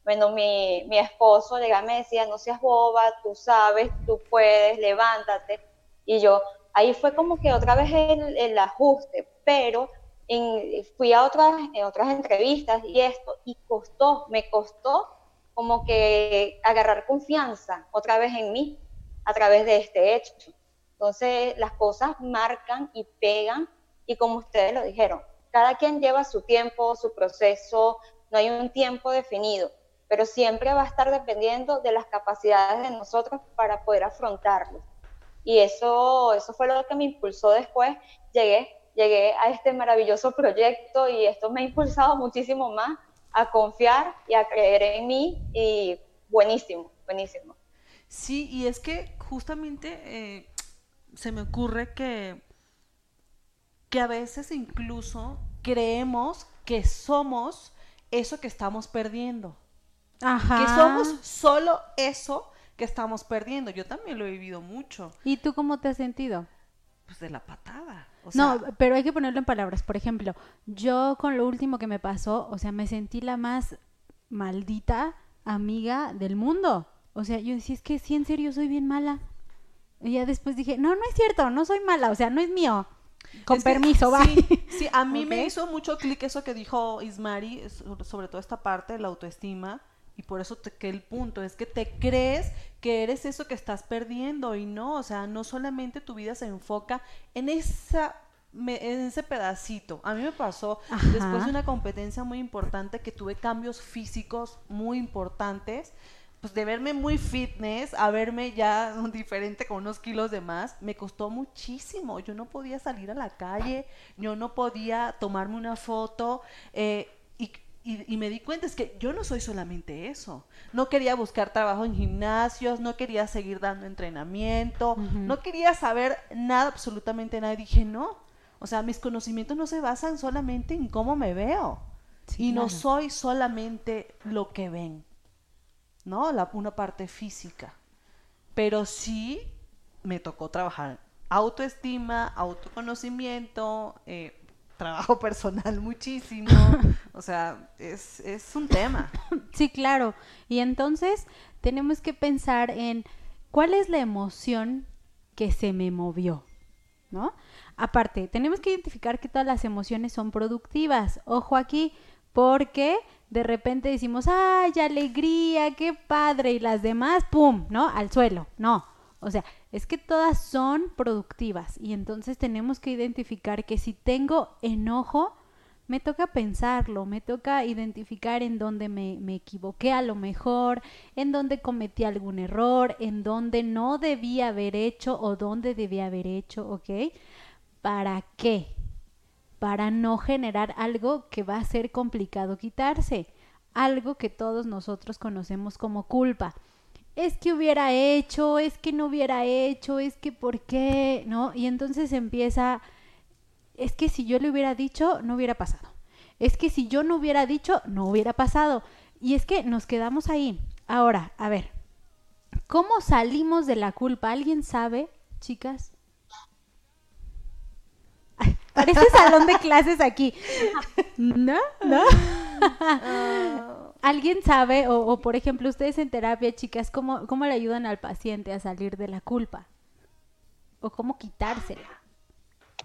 Bueno, mi, mi esposo llegaba me decía, no seas boba, tú sabes, tú puedes, levántate. Y yo, ahí fue como que otra vez el, el ajuste, pero en- fui a otras, en otras entrevistas y esto, y costó, me costó como que agarrar confianza otra vez en mí a través de este hecho. Entonces, las cosas marcan y pegan, y como ustedes lo dijeron, cada quien lleva su tiempo, su proceso, no hay un tiempo definido, pero siempre va a estar dependiendo de las capacidades de nosotros para poder afrontarlo. Y eso, eso fue lo que me impulsó después. Llegué, llegué a este maravilloso proyecto y esto me ha impulsado muchísimo más a confiar y a creer en mí y buenísimo, buenísimo. Sí, y es que justamente eh, se me ocurre que, que a veces incluso creemos que somos eso que estamos perdiendo. Ajá. Que somos solo eso que estamos perdiendo. Yo también lo he vivido mucho. ¿Y tú cómo te has sentido? pues de la patada. O no, pero hay que ponerlo en palabras. Por ejemplo, yo con lo último que me pasó, o sea, me sentí la más maldita amiga del mundo. O sea, yo decía, es que sí, en serio, soy bien mala. Y ya después dije, no, no es cierto, no soy mala, o sea, no es mío. Con Es permiso, va. Sí, sí, a mí *laughs* me hizo mucho clic eso que dijo Ismari, sobre, todo esta parte de la autoestima, y por eso te, que el punto es que te crees que eres eso que estás perdiendo y no, o sea, no solamente tu vida se enfoca en esa me- en ese pedacito. A mí me pasó Ajá. después de una competencia muy importante que tuve cambios físicos muy importantes, pues de verme muy fitness a verme ya *laughs* diferente con unos kilos de más, me costó muchísimo. Yo no podía salir a la calle, yo no podía tomarme una foto eh, y, y- y me di cuenta es que yo no soy solamente eso. No quería buscar trabajo en gimnasios, no quería seguir dando entrenamiento, no quería saber nada, absolutamente nada. Y dije, no, o sea, mis conocimientos no se basan solamente en cómo me veo. Sí, y no soy solamente lo que ven, ¿no? La, una parte física. Pero sí me tocó trabajar autoestima, autoconocimiento, eh, *laughs* trabajo personal muchísimo. o sea, es, es un tema. *coughs* Sí, claro. Y entonces tenemos que pensar en cuál es la emoción que se me movió, ¿no? Aparte, tenemos que identificar que todas las emociones son productivas. Ojo aquí, porque de repente decimos, ¡ay, alegría, qué padre! Y las demás, ¡pum!, ¿no? Al suelo. No. O sea, es que todas son productivas y entonces tenemos que identificar que si tengo enojo, me toca pensarlo, me toca identificar en dónde me, me equivoqué a lo mejor, en dónde cometí algún error, en dónde no debía haber hecho o dónde debía haber hecho, ¿ok? ¿Para qué? Para no generar algo que va a ser complicado quitarse, algo que todos nosotros conocemos como culpa. Es que hubiera hecho, es que no hubiera hecho, es que por qué, ¿no? Y entonces empieza es que si yo le hubiera dicho, no hubiera pasado. Es que si yo no hubiera dicho, no hubiera pasado. Y es que nos quedamos ahí. Ahora, a ver, ¿cómo salimos de la culpa? ¿Alguien sabe, chicas? *laughs* Parece salón de clases aquí. ¿No? ¿No? ¿Alguien sabe, o, o, por ejemplo, ustedes en terapia, chicas, cómo, cómo le ayudan al paciente a salir de la culpa? ¿O cómo quitársela?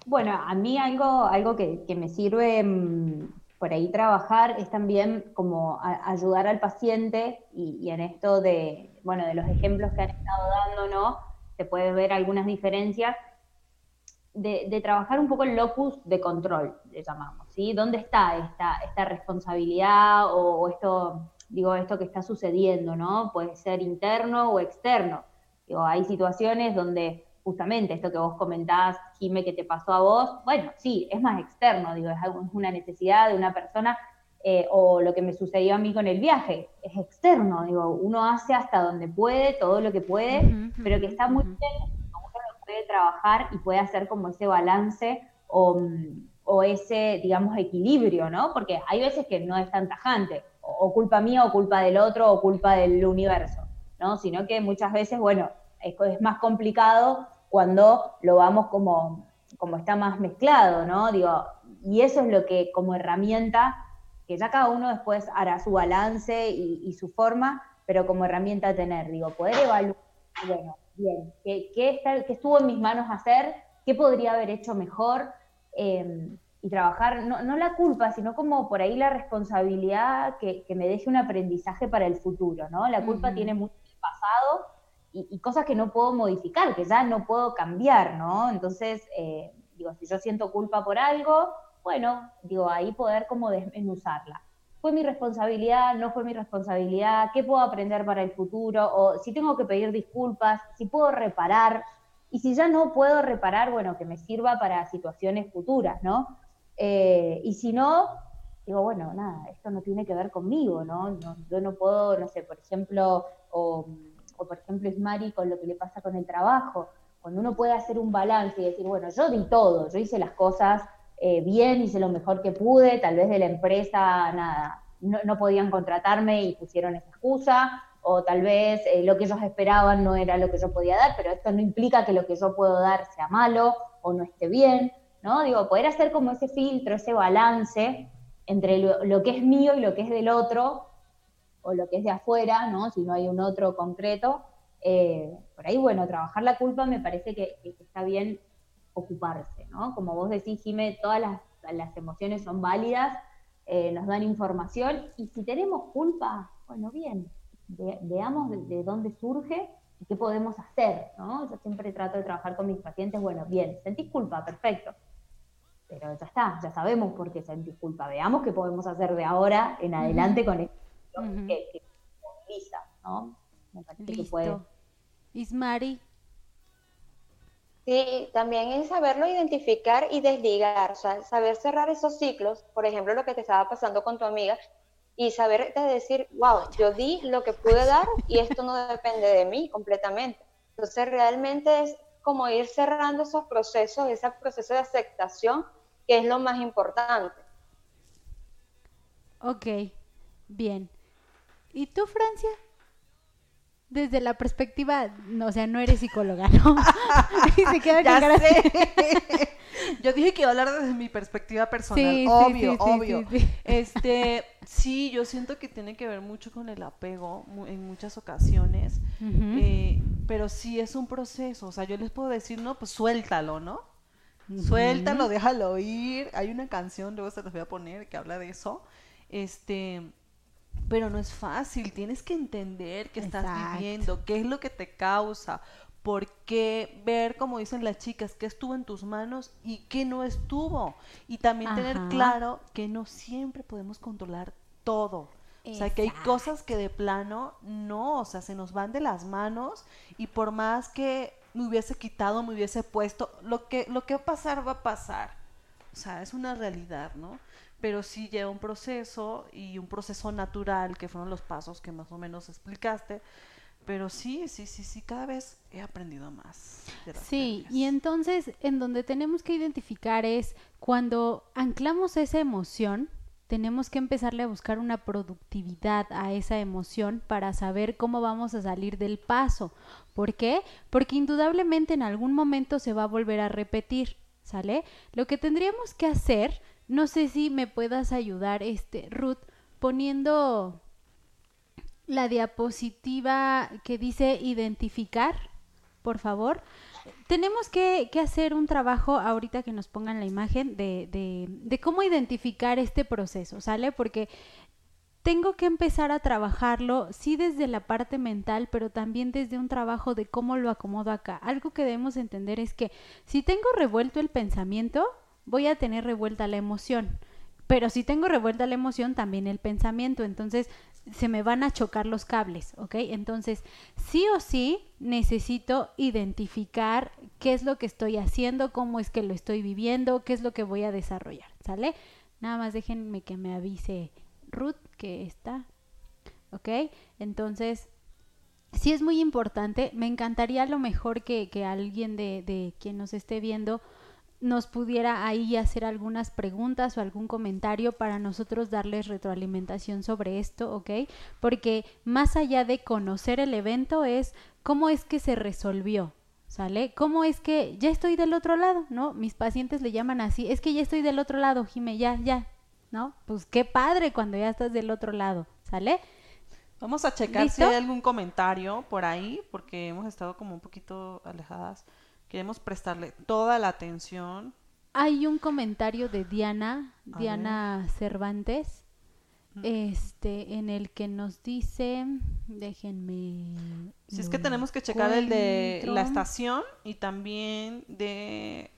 Bueno, a mí algo, algo que, que me sirve mm, por ahí trabajar es también como a- ayudar al paciente y, y en esto de, bueno, de los ejemplos que han estado dando, ¿no? Se puede ver algunas diferencias de, de trabajar un poco el locus de control, le llamamos, ¿sí? ¿Dónde está esta, esta responsabilidad o, o esto, digo, esto que está sucediendo, ¿no? Puede ser interno o externo. Digo, hay situaciones donde justamente esto que vos comentás, Jime, que te pasó a vos, bueno, sí, es más externo, digo, es, algo- es una necesidad de una persona, eh, o lo que me sucedió a mí con el viaje, es externo, digo, uno hace hasta donde puede, todo lo que puede, pero que está muy bien, puede trabajar y puede hacer como ese balance o, o ese, digamos, equilibrio, ¿no? Porque hay veces que no es tan tajante, o, o culpa mía, o culpa del otro, o culpa del universo, ¿no? Sino que muchas veces, bueno, es, es más complicado cuando lo vamos como, como está más mezclado, ¿no? Digo, y eso es lo que como herramienta, que ya cada uno después hará su balance y, y su forma, pero como herramienta a tener, digo, poder evaluar, bueno, bien, ¿qué, qué está- qué estuvo en mis manos hacer? ¿Qué podría haber hecho mejor? Eh, y trabajar, no, no la culpa, sino como por ahí la responsabilidad que, que me deje un aprendizaje para el futuro, ¿no? La culpa tiene mucho del pasado y, y cosas que no puedo modificar, que ya no puedo cambiar, ¿no? Entonces, eh, digo, si yo siento culpa por algo, bueno, digo, ahí poder como desmenuzarla. ¿Fue mi responsabilidad? ¿No fue mi responsabilidad? ¿Qué puedo aprender para el futuro? O si tengo que pedir disculpas, si puedo reparar. Y si ya no puedo reparar, bueno, que me sirva para situaciones futuras, ¿no? Eh, y si no, digo, bueno, nada, esto no tiene que ver conmigo, ¿no? No- yo no puedo, no sé, por ejemplo, o, o por ejemplo Ismari con lo que le pasa con el trabajo, cuando uno puede hacer un balance y decir, bueno, yo di todo, yo hice las cosas eh, bien, hice lo mejor que pude, tal vez de la empresa, nada, no, no podían contratarme y pusieron esa excusa, o tal vez eh, lo que ellos esperaban no era lo que yo podía dar, pero esto no implica que lo que yo puedo dar sea malo, o no esté bien, ¿no? Digo, poder hacer como ese filtro, ese balance entre lo, que es mío y lo que es del otro, o lo que es de afuera, ¿no? Si no hay un otro concreto. Eh, por ahí, bueno, trabajar la culpa me parece que, está bien ocuparse, ¿no? Como vos decís, Jimé, todas las, emociones son válidas, eh, nos dan información, y si tenemos culpa, bueno, bien, veamos de, dónde surge y qué podemos hacer, ¿no? Yo siempre trato de trabajar con mis pacientes, bueno, bien, sentís culpa, perfecto, pero ya está, ya sabemos por qué sentís culpa, veamos qué podemos hacer de ahora en adelante con esto que, que moviliza, ¿no? Me parece que puede. Ismari. Sí, también es saberlo identificar y desligar, saber cerrar esos ciclos, por ejemplo, lo que te estaba pasando con tu amiga, y saber decir, wow, yo di lo que pude dar y esto no depende de mí completamente. Entonces, realmente es como ir cerrando esos procesos, ese proceso de aceptación, que es lo más importante. Ok, bien. ¿Y tú, Francia? Desde la perspectiva, no, o sea, no eres psicóloga, ¿no? *laughs* y se queda ya sé. Yo dije que iba a hablar desde mi perspectiva personal, obvio, obvio. este, sí, yo siento que tiene que ver mucho con el apego en muchas ocasiones, eh, pero sí es un proceso, o sea, yo les puedo decir, no, pues suéltalo, ¿no? Suéltalo, déjalo ir. Hay una canción, luego se las voy a poner, que habla de eso. Este, pero no es fácil, tienes que entender qué estás viviendo, qué es lo que te causa, por qué ver, como dicen las chicas, qué estuvo en tus manos y qué no estuvo. Y también tener claro que no siempre podemos controlar todo. O sea, que hay cosas que de plano no, o sea, se nos van de las manos y por más que me hubiese quitado, me hubiese puesto, lo que, lo que va a pasar, va a pasar. O sea, es una realidad, ¿no? Pero sí lleva un proceso y un proceso natural, que fueron los pasos que más o menos explicaste. Pero sí, sí, sí, sí, cada vez he aprendido más. sí, y entonces en donde tenemos que identificar es cuando anclamos esa emoción, tenemos que empezarle a buscar una productividad a esa emoción para saber cómo vamos a salir del paso. ¿Por qué? Porque indudablemente en algún momento se va a volver a repetir, ¿sale? Lo que tendríamos que hacer no sé si me puedas ayudar, este, Ruth, poniendo la diapositiva que dice identificar, por favor. Tenemos que, hacer un trabajo ahorita que nos pongan la imagen de, de, de cómo identificar este proceso, ¿sale? Porque tengo que empezar a trabajarlo, sí desde la parte mental, pero también desde un trabajo de cómo lo acomodo acá. Algo que debemos entender es que si tengo revuelto el pensamiento, voy a tener revuelta la emoción. Pero si tengo revuelta la emoción, también el pensamiento. Entonces, se me van a chocar los cables, ¿ok? Entonces, sí o sí necesito identificar qué es lo que estoy haciendo, cómo es que lo estoy viviendo, qué es lo que voy a desarrollar, ¿sale? Nada más déjenme que me avise Ruth que está, ¿ok? Entonces, sí es muy importante. Me encantaría a lo mejor que, que alguien de, de quien nos esté viendo nos pudiera ahí hacer algunas preguntas o algún comentario para nosotros darles retroalimentación sobre esto, ¿ok? Porque más allá de conocer el evento es cómo es que se resolvió, ¿sale? ¿Cómo es que ya estoy del otro lado, ¿no? Mis pacientes le llaman así, es que ya estoy del otro lado, Jime, ya, ya, ¿no? Pues qué padre cuando ya estás del otro lado, ¿sale? Vamos a checar si hay algún comentario por ahí, porque hemos estado como un poquito alejadas. Queremos prestarle toda la atención. Hay un comentario de Diana, Diana Cervantes, este, en el que nos dice, déjenme. Si es que tenemos que checar el de la estación y también de,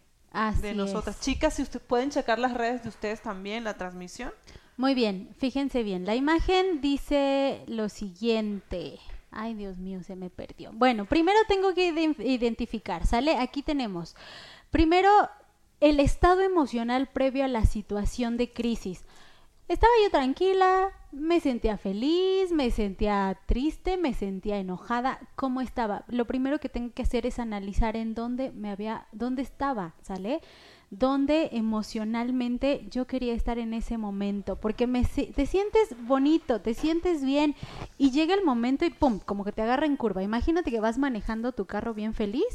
de nosotras. Chicas, si ustedes pueden checar las redes de ustedes también, la transmisión. Muy bien, fíjense bien. La imagen dice lo siguiente. Ay, Dios mío, se me perdió. Bueno, primero tengo que identificar, ¿sale? Aquí tenemos, primero, el estado emocional previo a la situación de crisis. Estaba yo tranquila, me sentía feliz, me sentía triste, me sentía enojada, ¿cómo estaba? Lo primero que tengo que hacer es analizar en dónde me había, dónde estaba, ¿sale? Donde emocionalmente yo quería estar en ese momento, porque me, te sientes bonito, te sientes bien y llega el momento y pum, como que te agarra en curva. Imagínate que vas manejando tu carro bien feliz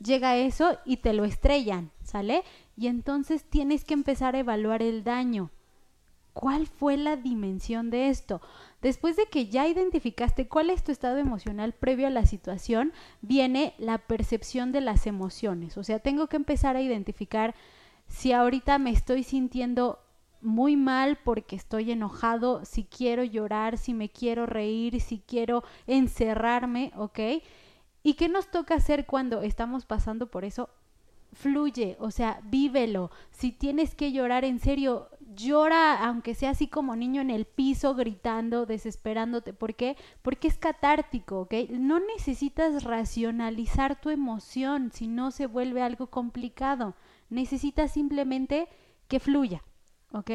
llega eso y te lo estrellan, ¿sale? Y entonces tienes que empezar a evaluar el daño. ¿Cuál fue la dimensión de esto? Después de que ya identificaste cuál es tu estado emocional previo a la situación, viene la percepción de las emociones. O sea, tengo que empezar a identificar si ahorita me estoy sintiendo muy mal porque estoy enojado, si quiero llorar, si me quiero reír, si quiero encerrarme, ¿ok? ¿Y qué nos toca hacer cuando estamos pasando por eso? Fluye, o sea, vívelo. Si tienes que llorar en serio, llora, aunque sea así como niño en el piso, gritando, desesperándote. ¿Por qué? Porque es catártico, ¿ok? No necesitas racionalizar tu emoción si no se vuelve algo complicado. Necesitas simplemente que fluya, ¿ok?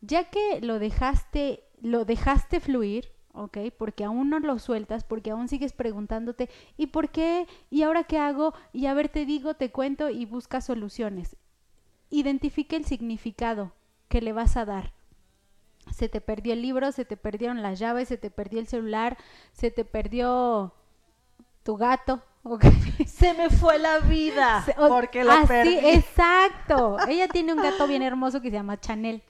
Ya que lo dejaste, lo dejaste fluir, ¿ok? Porque aún no lo sueltas, porque aún sigues preguntándote, ¿y por qué? ¿Y ahora qué hago? Y a ver, te digo, te cuento y busca soluciones. Identifica el significado que le vas a dar. Se te perdió el libro, se te perdieron las llaves, se te perdió el celular, se te perdió tu gato, ¿ok? *laughs* Se me fue la vida *laughs* porque lo así, perdí. Exacto. *laughs* Ella tiene un gato bien hermoso que se llama Chanel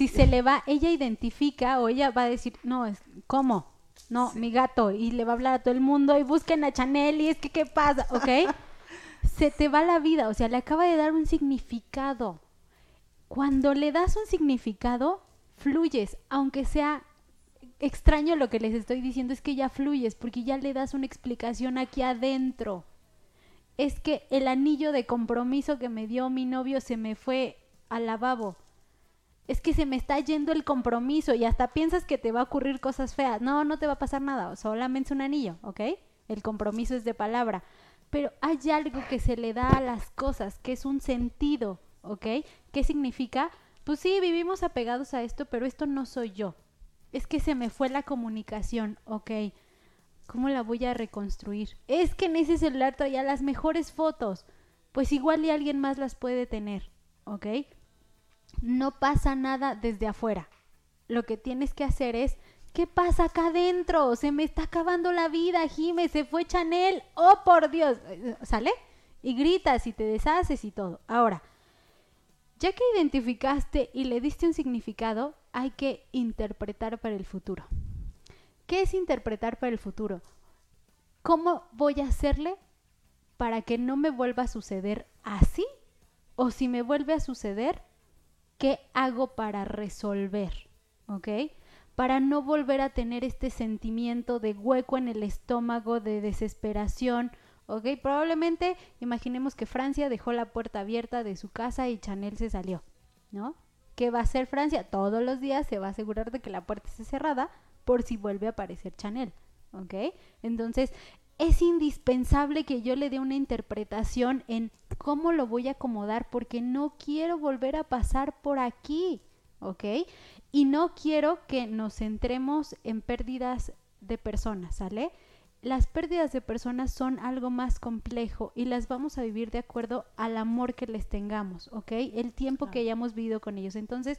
si se le va, ella identifica o ella va a decir, no, es, ¿cómo? No, mi gato, y le va a hablar a todo el mundo y busquen a Chanel y es que, ¿qué pasa? ¿Ok? se te va la vida, o sea, le acaba de dar un significado. Cuando le das un significado, fluyes, aunque sea extraño lo que les estoy diciendo, es que ya fluyes, porque ya le das una explicación aquí adentro. Es que el anillo de compromiso que me dio mi novio se me fue al lavabo es que se me está yendo el compromiso y hasta piensas que te va a ocurrir cosas feas. No, no te va a pasar nada, solamente es un anillo, ¿ok? El compromiso es de palabra. Pero hay algo que se le da a las cosas, que es un sentido, ¿ok? ¿Qué significa? Pues sí, vivimos apegados a esto, pero esto no soy yo. Es que se me fue la comunicación, ¿ok? ¿Cómo la voy a reconstruir? Es que en ese celular traía las mejores fotos. Pues igual y alguien más las puede tener, ¿ok? no pasa nada desde afuera. Lo que tienes que hacer es, ¿qué pasa acá adentro? Se me está acabando la vida, Jime, se fue Chanel, oh por Dios, ¿sale? Y gritas y te deshaces y todo. Ahora, ya que identificaste y le diste un significado, hay que interpretar para el futuro. ¿Qué es interpretar para el futuro? ¿Cómo voy a hacerle para que no me vuelva a suceder así? O si me vuelve a suceder, ¿Qué hago para resolver? ¿Ok? Para no volver a tener este sentimiento de hueco en el estómago, de desesperación. ¿Ok? Probablemente imaginemos que Francia dejó la puerta abierta de su casa y Chanel se salió. ¿No? ¿Qué va a hacer Francia? Todos los días se va a asegurar de que la puerta esté cerrada por si vuelve a aparecer Chanel. ¿Ok? Entonces, es indispensable que yo le dé una interpretación en cómo lo voy a acomodar porque no quiero volver a pasar por aquí, ¿ok? Y no quiero que nos centremos en pérdidas de personas, ¿sale? Las pérdidas de personas son algo más complejo y las vamos a vivir de acuerdo al amor que les tengamos, ¿ok? El tiempo que hayamos vivido con ellos. Entonces,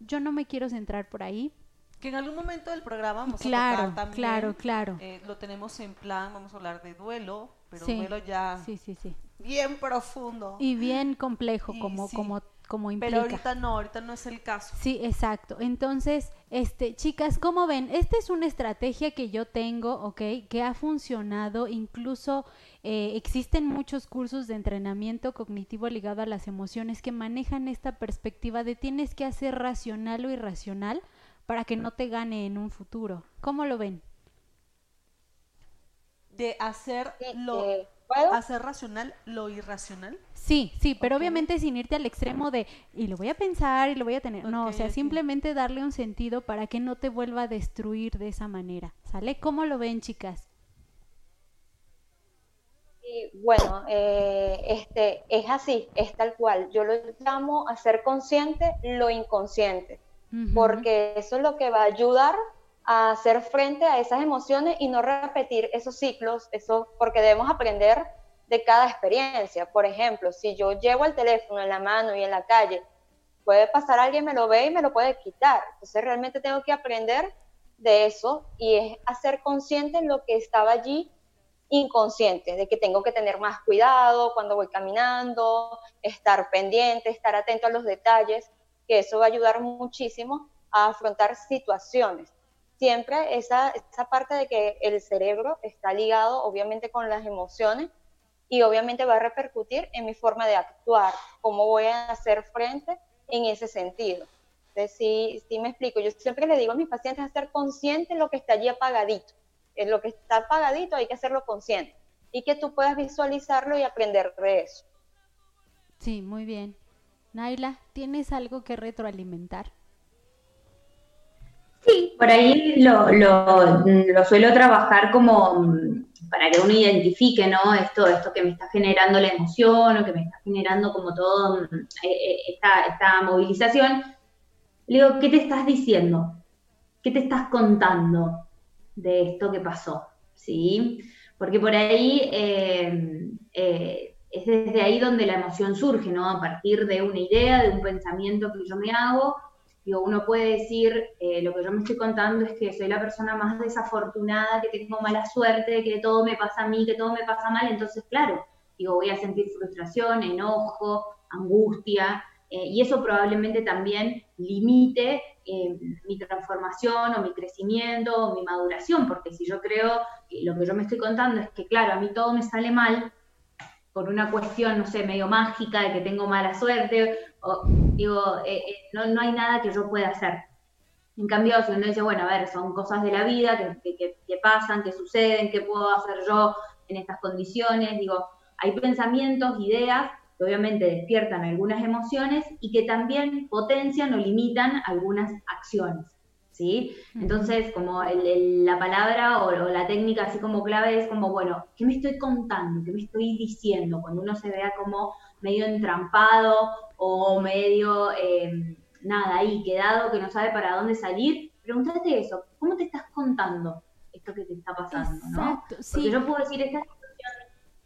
yo no me quiero centrar por ahí que en algún momento del programa vamos claro, a tocar también. Claro, claro, eh, lo tenemos en plan, vamos a hablar de duelo, pero duelo ya sí, sí, sí. bien profundo. Y bien complejo, como, como, como implica. Pero ahorita no, ahorita no es el caso. Sí, exacto. Entonces, este, chicas, ¿cómo ven? Esta es una estrategia que yo tengo, ¿ok? Que ha funcionado, incluso eh, existen muchos cursos de entrenamiento cognitivo ligado a las emociones que manejan esta perspectiva de tienes que hacer racional o irracional para que no te gane en un futuro. ¿Cómo lo ven? De hacer lo hacer racional lo irracional. Sí, sí, pero obviamente sin irte al extremo de y lo voy a pensar y lo voy a tener. no, o sea, simplemente darle un sentido para que no te vuelva a destruir de esa manera. ¿Sale? ¿Cómo lo ven, chicas? bueno, eh, este, es así, es tal cual. Yo lo llamo hacer consciente lo inconsciente porque eso es lo que va a ayudar a hacer frente a esas emociones y no repetir esos ciclos, eso, porque debemos aprender de cada experiencia. Por ejemplo, si yo llevo el teléfono en la mano y en la calle, puede pasar alguien, me lo ve y me lo puede quitar. Entonces realmente tengo que aprender de eso y es hacer consciente lo que estaba allí inconsciente, de que tengo que tener más cuidado cuando voy caminando, estar pendiente, estar atento a los detalles, que eso va a ayudar muchísimo a afrontar situaciones. Siempre esa, esa parte de que el cerebro está ligado obviamente con las emociones y obviamente va a repercutir en mi forma de actuar, cómo voy a hacer frente en ese sentido. Entonces, sí, sí me explico. Yo siempre le digo a mis pacientes a ser consciente de lo que está allí apagadito. En lo que está apagadito hay que hacerlo consciente y que tú puedas visualizarlo y aprender de eso. Sí, muy bien. Naila, ¿tienes algo que retroalimentar? Sí, por ahí lo, lo, lo, suelo trabajar como mm, para que uno identifique, ¿no? Esto, esto que me está generando la emoción o que me está generando como todo mm, e, e, esta, esta movilización. Le digo, ¿qué te estás diciendo? ¿Qué te estás contando de esto que pasó? ¿Sí? Porque por ahí eh, eh, es desde ahí donde la emoción surge, ¿no? A partir de una idea, de un pensamiento que yo me hago Digo, uno puede decir, eh, lo que yo me estoy contando es que soy la persona más desafortunada, que tengo mala suerte, que todo me pasa a mí, que todo me pasa mal, entonces, claro, digo, voy a sentir frustración, enojo, angustia, eh, y eso probablemente también limite eh, mi transformación o mi crecimiento o mi maduración, porque si yo creo, que lo que yo me estoy contando es que, claro, a mí todo me sale mal, por una cuestión, no sé, medio mágica de que tengo mala suerte, o, digo, eh, eh, no, no, hay nada que yo pueda hacer. En cambio, si uno dice, bueno, a ver, son cosas de la vida que, que, que pasan, que suceden, ¿qué puedo hacer yo en estas condiciones? Digo, hay pensamientos, ideas que obviamente despiertan algunas emociones y que también potencian o limitan algunas acciones. ¿sí? Entonces, como la palabra o, la técnica así como clave es como, bueno, ¿qué me estoy contando? ¿Qué me estoy diciendo? Cuando uno se vea como medio entrampado o medio, em, nada, ahí quedado, que no sabe para dónde salir, pregúntate eso, ¿cómo te estás contando esto que te está pasando? Exacto, ¿no? Porque yo puedo decir esta situación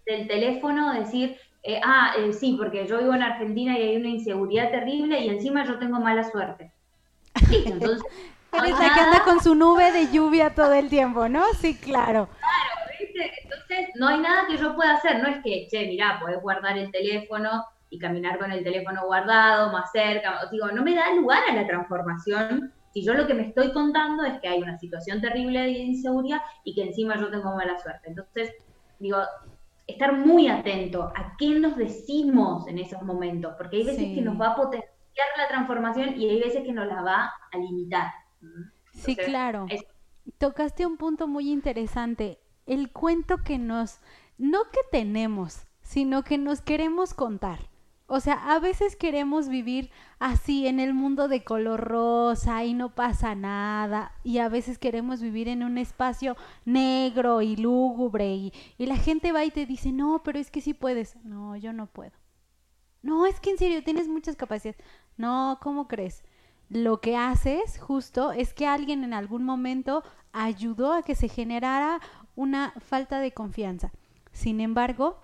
del teléfono, decir, eh, ah, eh, sí, porque yo vivo en Argentina y hay una inseguridad terrible y encima yo tengo mala suerte. entonces *laughs* la que anda con su nube de lluvia todo el tiempo, ¿no? Sí, claro. Claro, ¿viste? Entonces, no hay nada que yo pueda hacer. No es que, che, mirá, podés guardar el teléfono y caminar con el teléfono guardado, más cerca. Digo, no me da lugar a la transformación si yo lo que me estoy contando es que hay una situación terrible de inseguridad y que encima yo tengo mala suerte. Entonces, digo, estar muy atento a qué nos decimos en esos momentos, porque hay veces que nos va a potenciar la transformación y hay veces que nos la va a limitar sí, claro. Tocaste un punto muy interesante. El cuento que nos, no que tenemos, sino que nos queremos contar. O sea, a veces queremos vivir así en el mundo de color rosa y no pasa nada. Y a veces queremos vivir en un espacio negro y lúgubre. Y, y, la gente va y te dice, no, pero es que sí puedes. No, yo no puedo. No, es que en serio, tienes muchas capacidades. No, ¿cómo crees? lo que haces justo es que alguien en algún momento ayudó a que se generara una falta de confianza. Sin embargo,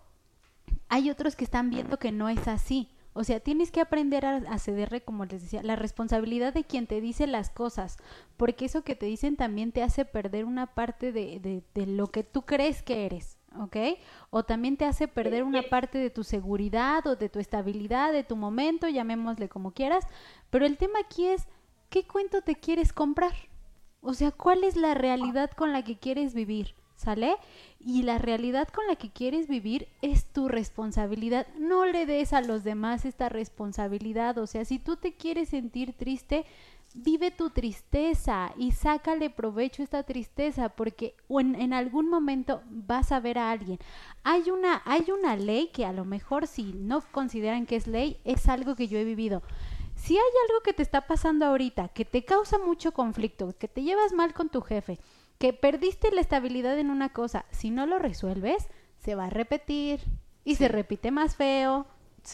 hay otros que están viendo que no es así. O sea, tienes que aprender a, cederle, como les decía, la responsabilidad de quien te dice las cosas, porque eso que te dicen también te hace perder una parte de, de, de lo que tú crees que eres. ¿ok? O también te hace perder una parte de tu seguridad o de tu estabilidad, de tu momento, llamémosle como quieras, pero el tema aquí es, ¿qué cuento te quieres comprar? O sea, ¿cuál es la realidad con la que quieres vivir? ¿Sale? Y la realidad con la que quieres vivir es tu responsabilidad. No le des a los demás esta responsabilidad. O sea, si tú te quieres sentir triste, vive tu tristeza y sácale provecho a esta tristeza porque en, en, algún momento vas a ver a alguien. Hay una, hay una ley que a lo mejor si no consideran que es ley, es algo que yo he vivido. Si hay algo que te está pasando ahorita, que te causa mucho conflicto, que te llevas mal con tu jefe, que perdiste la estabilidad en una cosa, si no lo resuelves, se va a repetir y se repite más feo.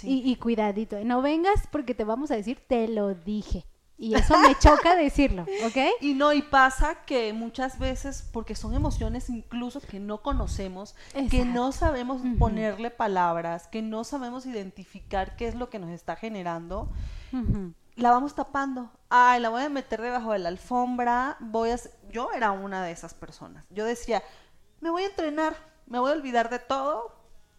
Y, y cuidadito, no vengas porque te vamos a decir, te lo dije. Y eso me *laughs* choca decirlo, ¿ok? Y no, y pasa que muchas veces, porque son emociones incluso que no conocemos, que no sabemos ponerle palabras, que no sabemos identificar qué es lo que nos está generando, la vamos tapando. Ay, la voy a meter debajo de la alfombra, voy a... Yo era una de esas personas. Yo decía, me voy a entrenar, me voy a olvidar de todo.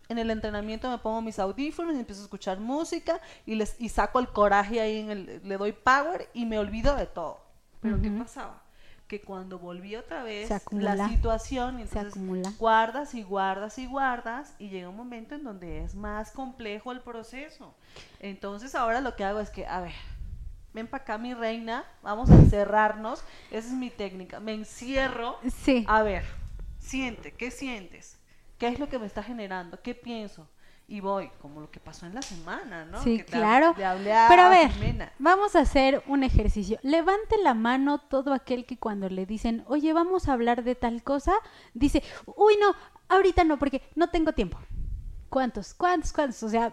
En el entrenamiento me pongo mis audífonos y empiezo a escuchar música y, les, y saco el coraje ahí, en el, le doy power y me olvido de todo. Pero ¿qué pasaba? Que cuando volví otra vez Se acumula. la situación, y Se entonces acumula. guardas y guardas y guardas y llega un momento en donde es más complejo el proceso. Entonces ahora lo que hago es que, a ver, ven para acá mi reina, vamos a encerrarnos, esa es mi técnica, me encierro, Sí. a ver, siente, ¿qué sientes? ¿Qué es lo que me está generando? ¿Qué pienso? Y voy, como lo que pasó en la semana, ¿no? Sí, Que claro. le hablé a- Pero a a ver, Jimena. vamos a hacer un ejercicio. Levante la mano todo aquel que cuando le dicen, oye, vamos a hablar de tal cosa, dice, uy, no, ahorita no, porque no tengo tiempo. ¿Cuántos? ¿Cuántos? ¿Cuántos? O sea,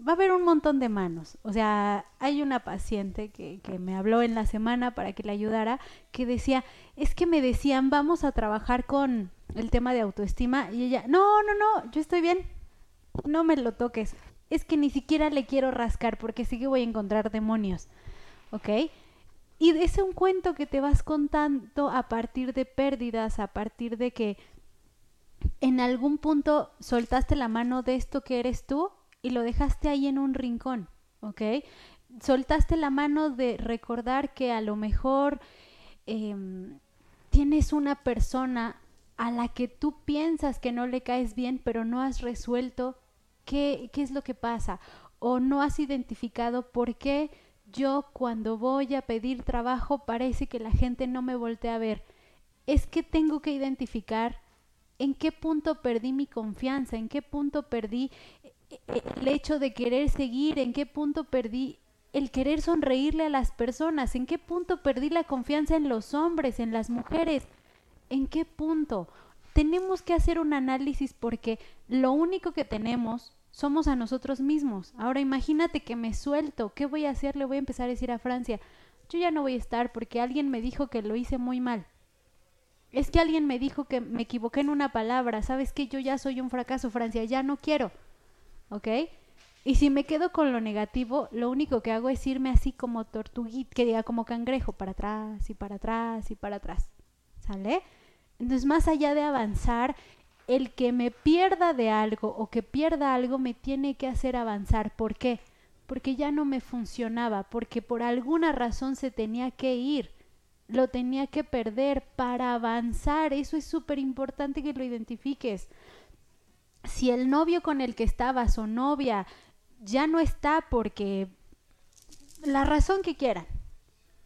va a haber un montón de manos. O sea, hay una paciente que, que me habló en la semana para que le ayudara, que decía, es que me decían, vamos a trabajar con el tema de autoestima, y ella, no, no, no, yo estoy bien, no me lo toques. Es que ni siquiera le quiero rascar porque sí que voy a encontrar demonios. ¿Ok? Y es un cuento que te vas contando a partir de pérdidas, a partir de que en algún punto soltaste la mano de esto que eres tú y lo dejaste ahí en un rincón. ¿Ok? Soltaste la mano de recordar que a lo mejor em, tienes una persona a la que tú piensas que no le caes bien, pero no has resuelto qué, qué es lo que pasa o no has identificado por qué yo cuando voy a pedir trabajo parece que la gente no me voltea a ver. Es que tengo que identificar en qué punto perdí mi confianza, en qué punto perdí el hecho de querer seguir, en qué punto perdí el querer sonreírle a las personas, en qué punto perdí la confianza en los hombres, en las mujeres, en qué punto. Tenemos que hacer un análisis porque lo único que tenemos somos a nosotros mismos. Ahora imagínate que me suelto, ¿qué voy a hacer? Le voy a empezar a decir a Francia, yo ya no voy a estar porque alguien me dijo que lo hice muy mal. Es que alguien me dijo que me equivoqué en una palabra, sabes que yo ya soy un fracaso, Francia, ya no quiero. ¿Ok? Y si me quedo con lo negativo, lo único que hago es irme así como tortuguita, que diga como cangrejo, para atrás y para atrás y para atrás. ¿Sale? Entonces, más allá de avanzar, el que me pierda de algo o que pierda algo me tiene que hacer avanzar. ¿Por qué? Porque ya no me funcionaba, porque por alguna razón se tenía que ir, lo tenía que perder para avanzar. Eso es súper importante que lo identifiques. Si el novio con el que estabas o novia ya no está porque la razón que quieran,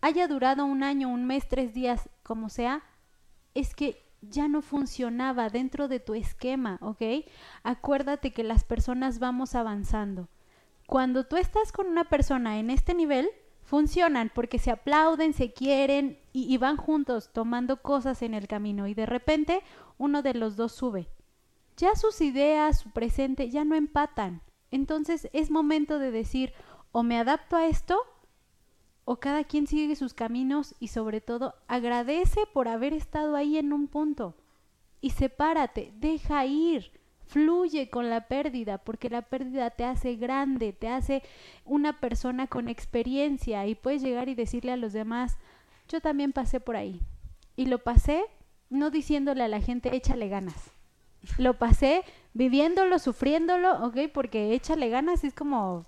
haya durado un año, un mes, tres días, como sea, es que ya no funcionaba dentro de tu esquema, ¿ok? Acuérdate que las personas vamos avanzando. Cuando tú estás con una persona en este nivel, funcionan porque se aplauden, se quieren y, y van juntos tomando cosas en el camino y de repente uno de los dos sube. Ya sus ideas, su presente, ya no empatan. Entonces es momento de decir, o me adapto a esto o cada quien sigue sus caminos y sobre todo agradece por haber estado ahí en un punto. Y sepárate, deja ir, fluye con la pérdida, porque la pérdida te hace grande, te hace una persona con experiencia y puedes llegar y decirle a los demás, yo también pasé por ahí. Y lo pasé no diciéndole a la gente, échale ganas. Lo pasé viviéndolo, sufriéndolo, ¿ok? Porque échale ganas es como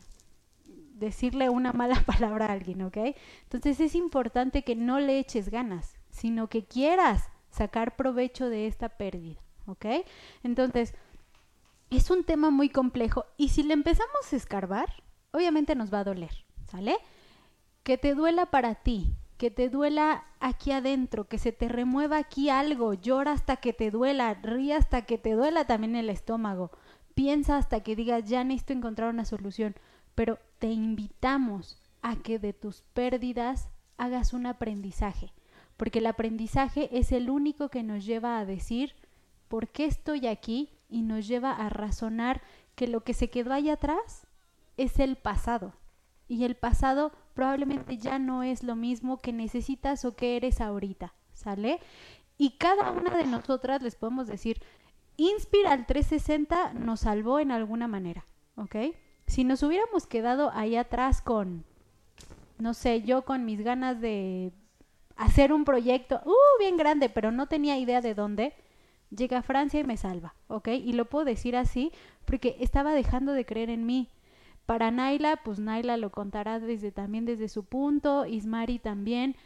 decirle una mala *laughs* palabra a alguien, ¿ok? Entonces es importante que no le eches ganas, sino que quieras sacar provecho de esta pérdida, ¿ok? Entonces, es un tema muy complejo y si le empezamos a escarbar, obviamente nos va a doler, ¿sale? Que te duela para ti, que te duela aquí adentro, que se te remueva aquí algo, llora hasta que te duela, ríe hasta que te duela también el estómago, piensa hasta que digas, ya necesito encontrar una solución, pero te invitamos a que de tus pérdidas hagas un aprendizaje, porque el aprendizaje es el único que nos lleva a decir por qué estoy aquí y nos lleva a razonar que lo que se quedó ahí atrás es el pasado y el pasado probablemente ya no es lo mismo que necesitas o que eres ahorita, ¿sale? Y cada una de nosotras les podemos decir, Inspira al 360 nos salvó en alguna manera, ¿ok? Si nos hubiéramos quedado ahí atrás con, no sé, yo con mis ganas de hacer un proyecto, uh, bien grande, pero no tenía idea de dónde, llega a Francia y me salva, ¿ok? Y lo puedo decir así porque estaba dejando de creer en mí. Para Naila, pues Naila lo contará desde también desde su punto, Ismari también,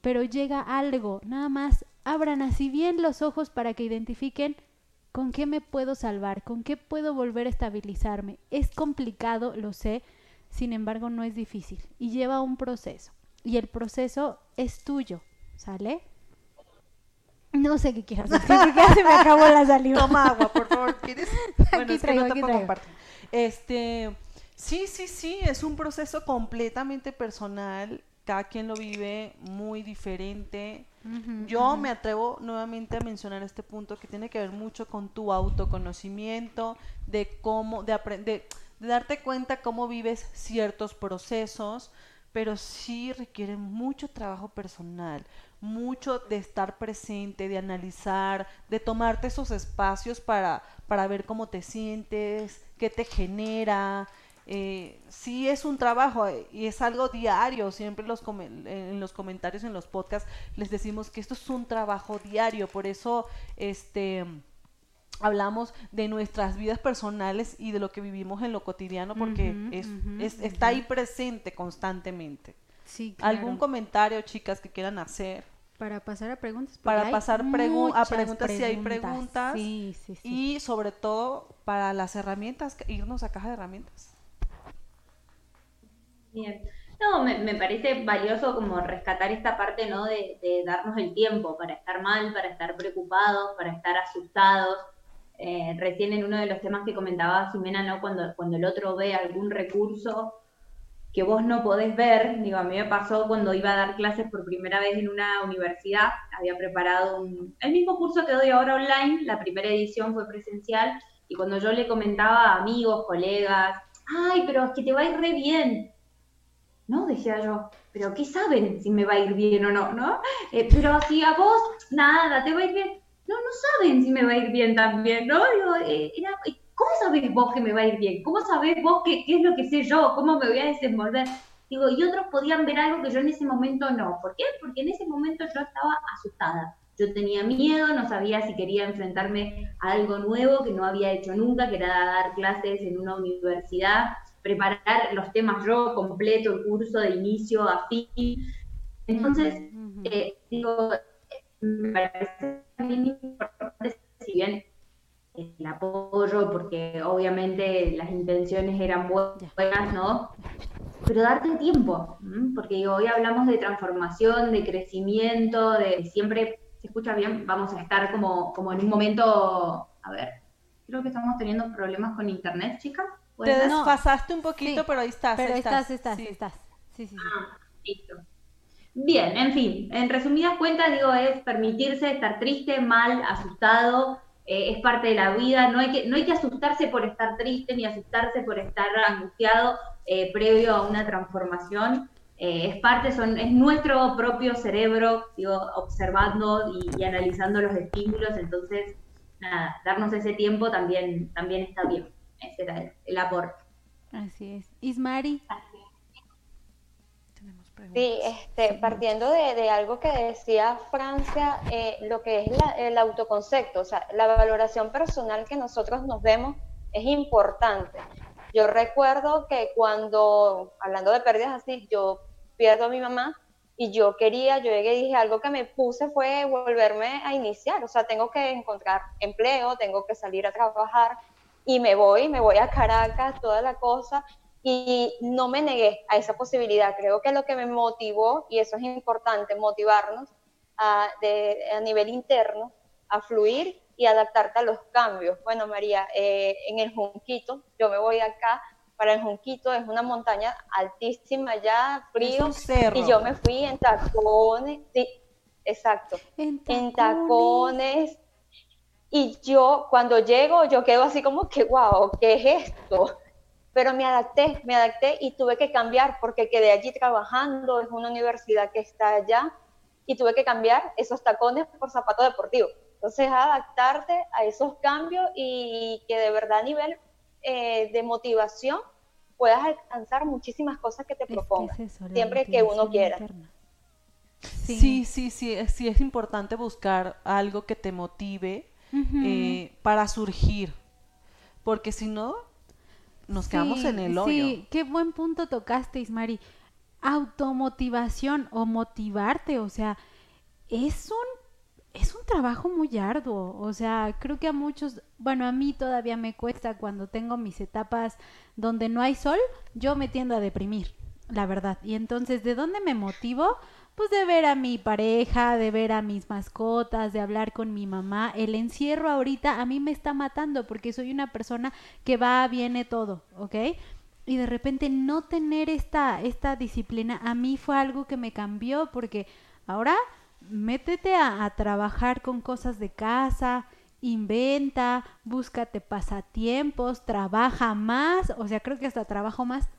pero llega algo, nada más abran así bien los ojos para que identifiquen con qué me puedo salvar, con qué puedo volver a estabilizarme. Es complicado, lo sé, sin embargo no es difícil y lleva un proceso. Y el proceso es tuyo, ¿sale? No sé qué quieras decir porque ya se me acabó la saliva. *laughs* Toma agua, por favor. ¿Quieres? Bueno, Aquí es que no. Este, sí, sí, sí, es un proceso completamente personal. Cada quien lo vive muy diferente. Yo me atrevo nuevamente a mencionar este punto que tiene que ver mucho con tu autoconocimiento, de cómo, de aprender, de darte cuenta cómo vives ciertos procesos, pero sí requiere mucho trabajo personal, mucho de estar presente, de analizar, de tomarte esos espacios para, para ver cómo te sientes, qué te genera. Eh, sí es un trabajo eh, y es algo diario, siempre los en los comentarios, en los podcasts, les decimos que esto es un trabajo diario, por eso este hablamos de nuestras vidas personales y de lo que vivimos en lo cotidiano porque es, es- está ahí presente constantemente. Sí, ¿Algún comentario, chicas, que quieran hacer? Para pasar a preguntas. Para pasar pregu- a muchas preguntas, si hay preguntas. Sí, sí, sí. Y sobre todo para las herramientas, irnos a caja de herramientas. Bien. No, me, me parece valioso como rescatar esta parte, ¿no? De, darnos el tiempo para estar mal, para estar preocupados, para estar asustados. Eh, recién en uno de los temas que comentaba Ximena, ¿no? Cuando, cuando el otro ve algún recurso que vos no podés ver, digo, a mí me pasó cuando iba a dar clases por primera vez en una universidad, había preparado un, el mismo curso que doy ahora online, la primera edición fue presencial, y cuando yo le comentaba a amigos, colegas, ay, pero es que te va a ir bien, ¿no? Decía yo, pero ¿qué saben si me va a ir bien o no, no? Eh, pero si a vos, nada, te va a ir bien. No, no saben si me va a ir bien también, ¿no? Digo, eh, era, eh, ¿cómo sabés vos que me va a ir bien? ¿Cómo sabés vos qué, qué es lo que sé yo? ¿Cómo me voy a desenvolver? Digo, y otros podían ver algo que yo en ese momento no. ¿Por qué? Porque en ese momento yo estaba asustada. Yo tenía miedo, no sabía si quería enfrentarme a algo nuevo que no había hecho nunca, que era dar clases en una universidad, preparar los temas yo completo, el curso de inicio a fin. Entonces, eh, digo, me parece también importante, si bien el apoyo, porque obviamente las intenciones eran buenas, ¿no? Pero darte tiempo, ¿m? porque digo, hoy hablamos de transformación, de crecimiento, de siempre, se escucha bien, vamos a estar como, como en un momento, a ver, creo que estamos teniendo problemas con internet, chicas. ¿Puede Te? No. desfasaste un poquito, Sí, pero ahí estás. Pero ahí estás, estás, Sí. estás. Sí, sí, sí. Ah, listo. Bien, en fin, en resumidas cuentas, digo, es permitirse estar triste, mal, asustado, eh, es parte de la vida, no hay, que, no hay que asustarse por estar triste ni asustarse por estar angustiado eh, previo a una transformación, eh, es parte, son, es nuestro propio cerebro, digo, observando y, y analizando los estímulos, entonces, nada, darnos ese tiempo también, también está bien, ese era el, el aporte. Así es. Ismari. Tenemos preguntas. Sí, este, partiendo de, de algo que decía Francia, eh, lo que es la- el autoconcepto, o sea, la valoración personal que nosotros nos vemos es importante. Yo recuerdo que cuando, hablando de pérdidas así, yo pierdo a mi mamá y yo quería, yo llegué y dije, algo que me puse fue volverme a iniciar, o sea, tengo que encontrar empleo, tengo que salir a trabajar y me voy, me voy a Caracas, toda la cosa, y no me negué a esa posibilidad. Creo que lo que me motivó, y eso es importante, motivarnos a, de- a nivel interno, a fluir y adaptarte a los cambios. Bueno, María, eh, en el Junquito, yo me voy acá, para el Junquito es una montaña altísima ya, frío, y yo me fui en tacones, sí, exacto, En en tacones. Y yo, cuando llego, yo quedo así como que, wow, ¿qué es esto? Pero me adapté, me adapté y tuve que cambiar porque quedé allí trabajando, es una universidad que está allá, y tuve que cambiar esos tacones por zapatos deportivos. Entonces, adaptarte a esos cambios y que de verdad a nivel eh, de motivación puedas alcanzar muchísimas cosas que te Es que propongas, es eso, la siempre que uno quiera. interna. Sí, sí, sí, es, sí es importante buscar algo que te motive, Eh, para surgir. Porque si no, nos quedamos Sí, en el hoyo. Sí, qué buen punto tocaste, Ismari. Automotivación o motivarte, o sea, es un es un trabajo muy arduo, o sea, creo que a muchos, bueno, a mí todavía me cuesta cuando tengo mis etapas donde no hay sol, yo me tiendo a deprimir, la verdad. Y entonces, ¿de dónde me motivo? Pues de ver a mi pareja, de ver a mis mascotas, de hablar con mi mamá. El encierro ahorita a mí me está matando porque soy una persona que va, viene todo, ¿ok? Y de repente no tener esta, esta disciplina a mí fue algo que me cambió porque ahora métete a, a trabajar con cosas de casa, inventa, búscate pasatiempos, trabaja más, o sea, creo que hasta trabajo más.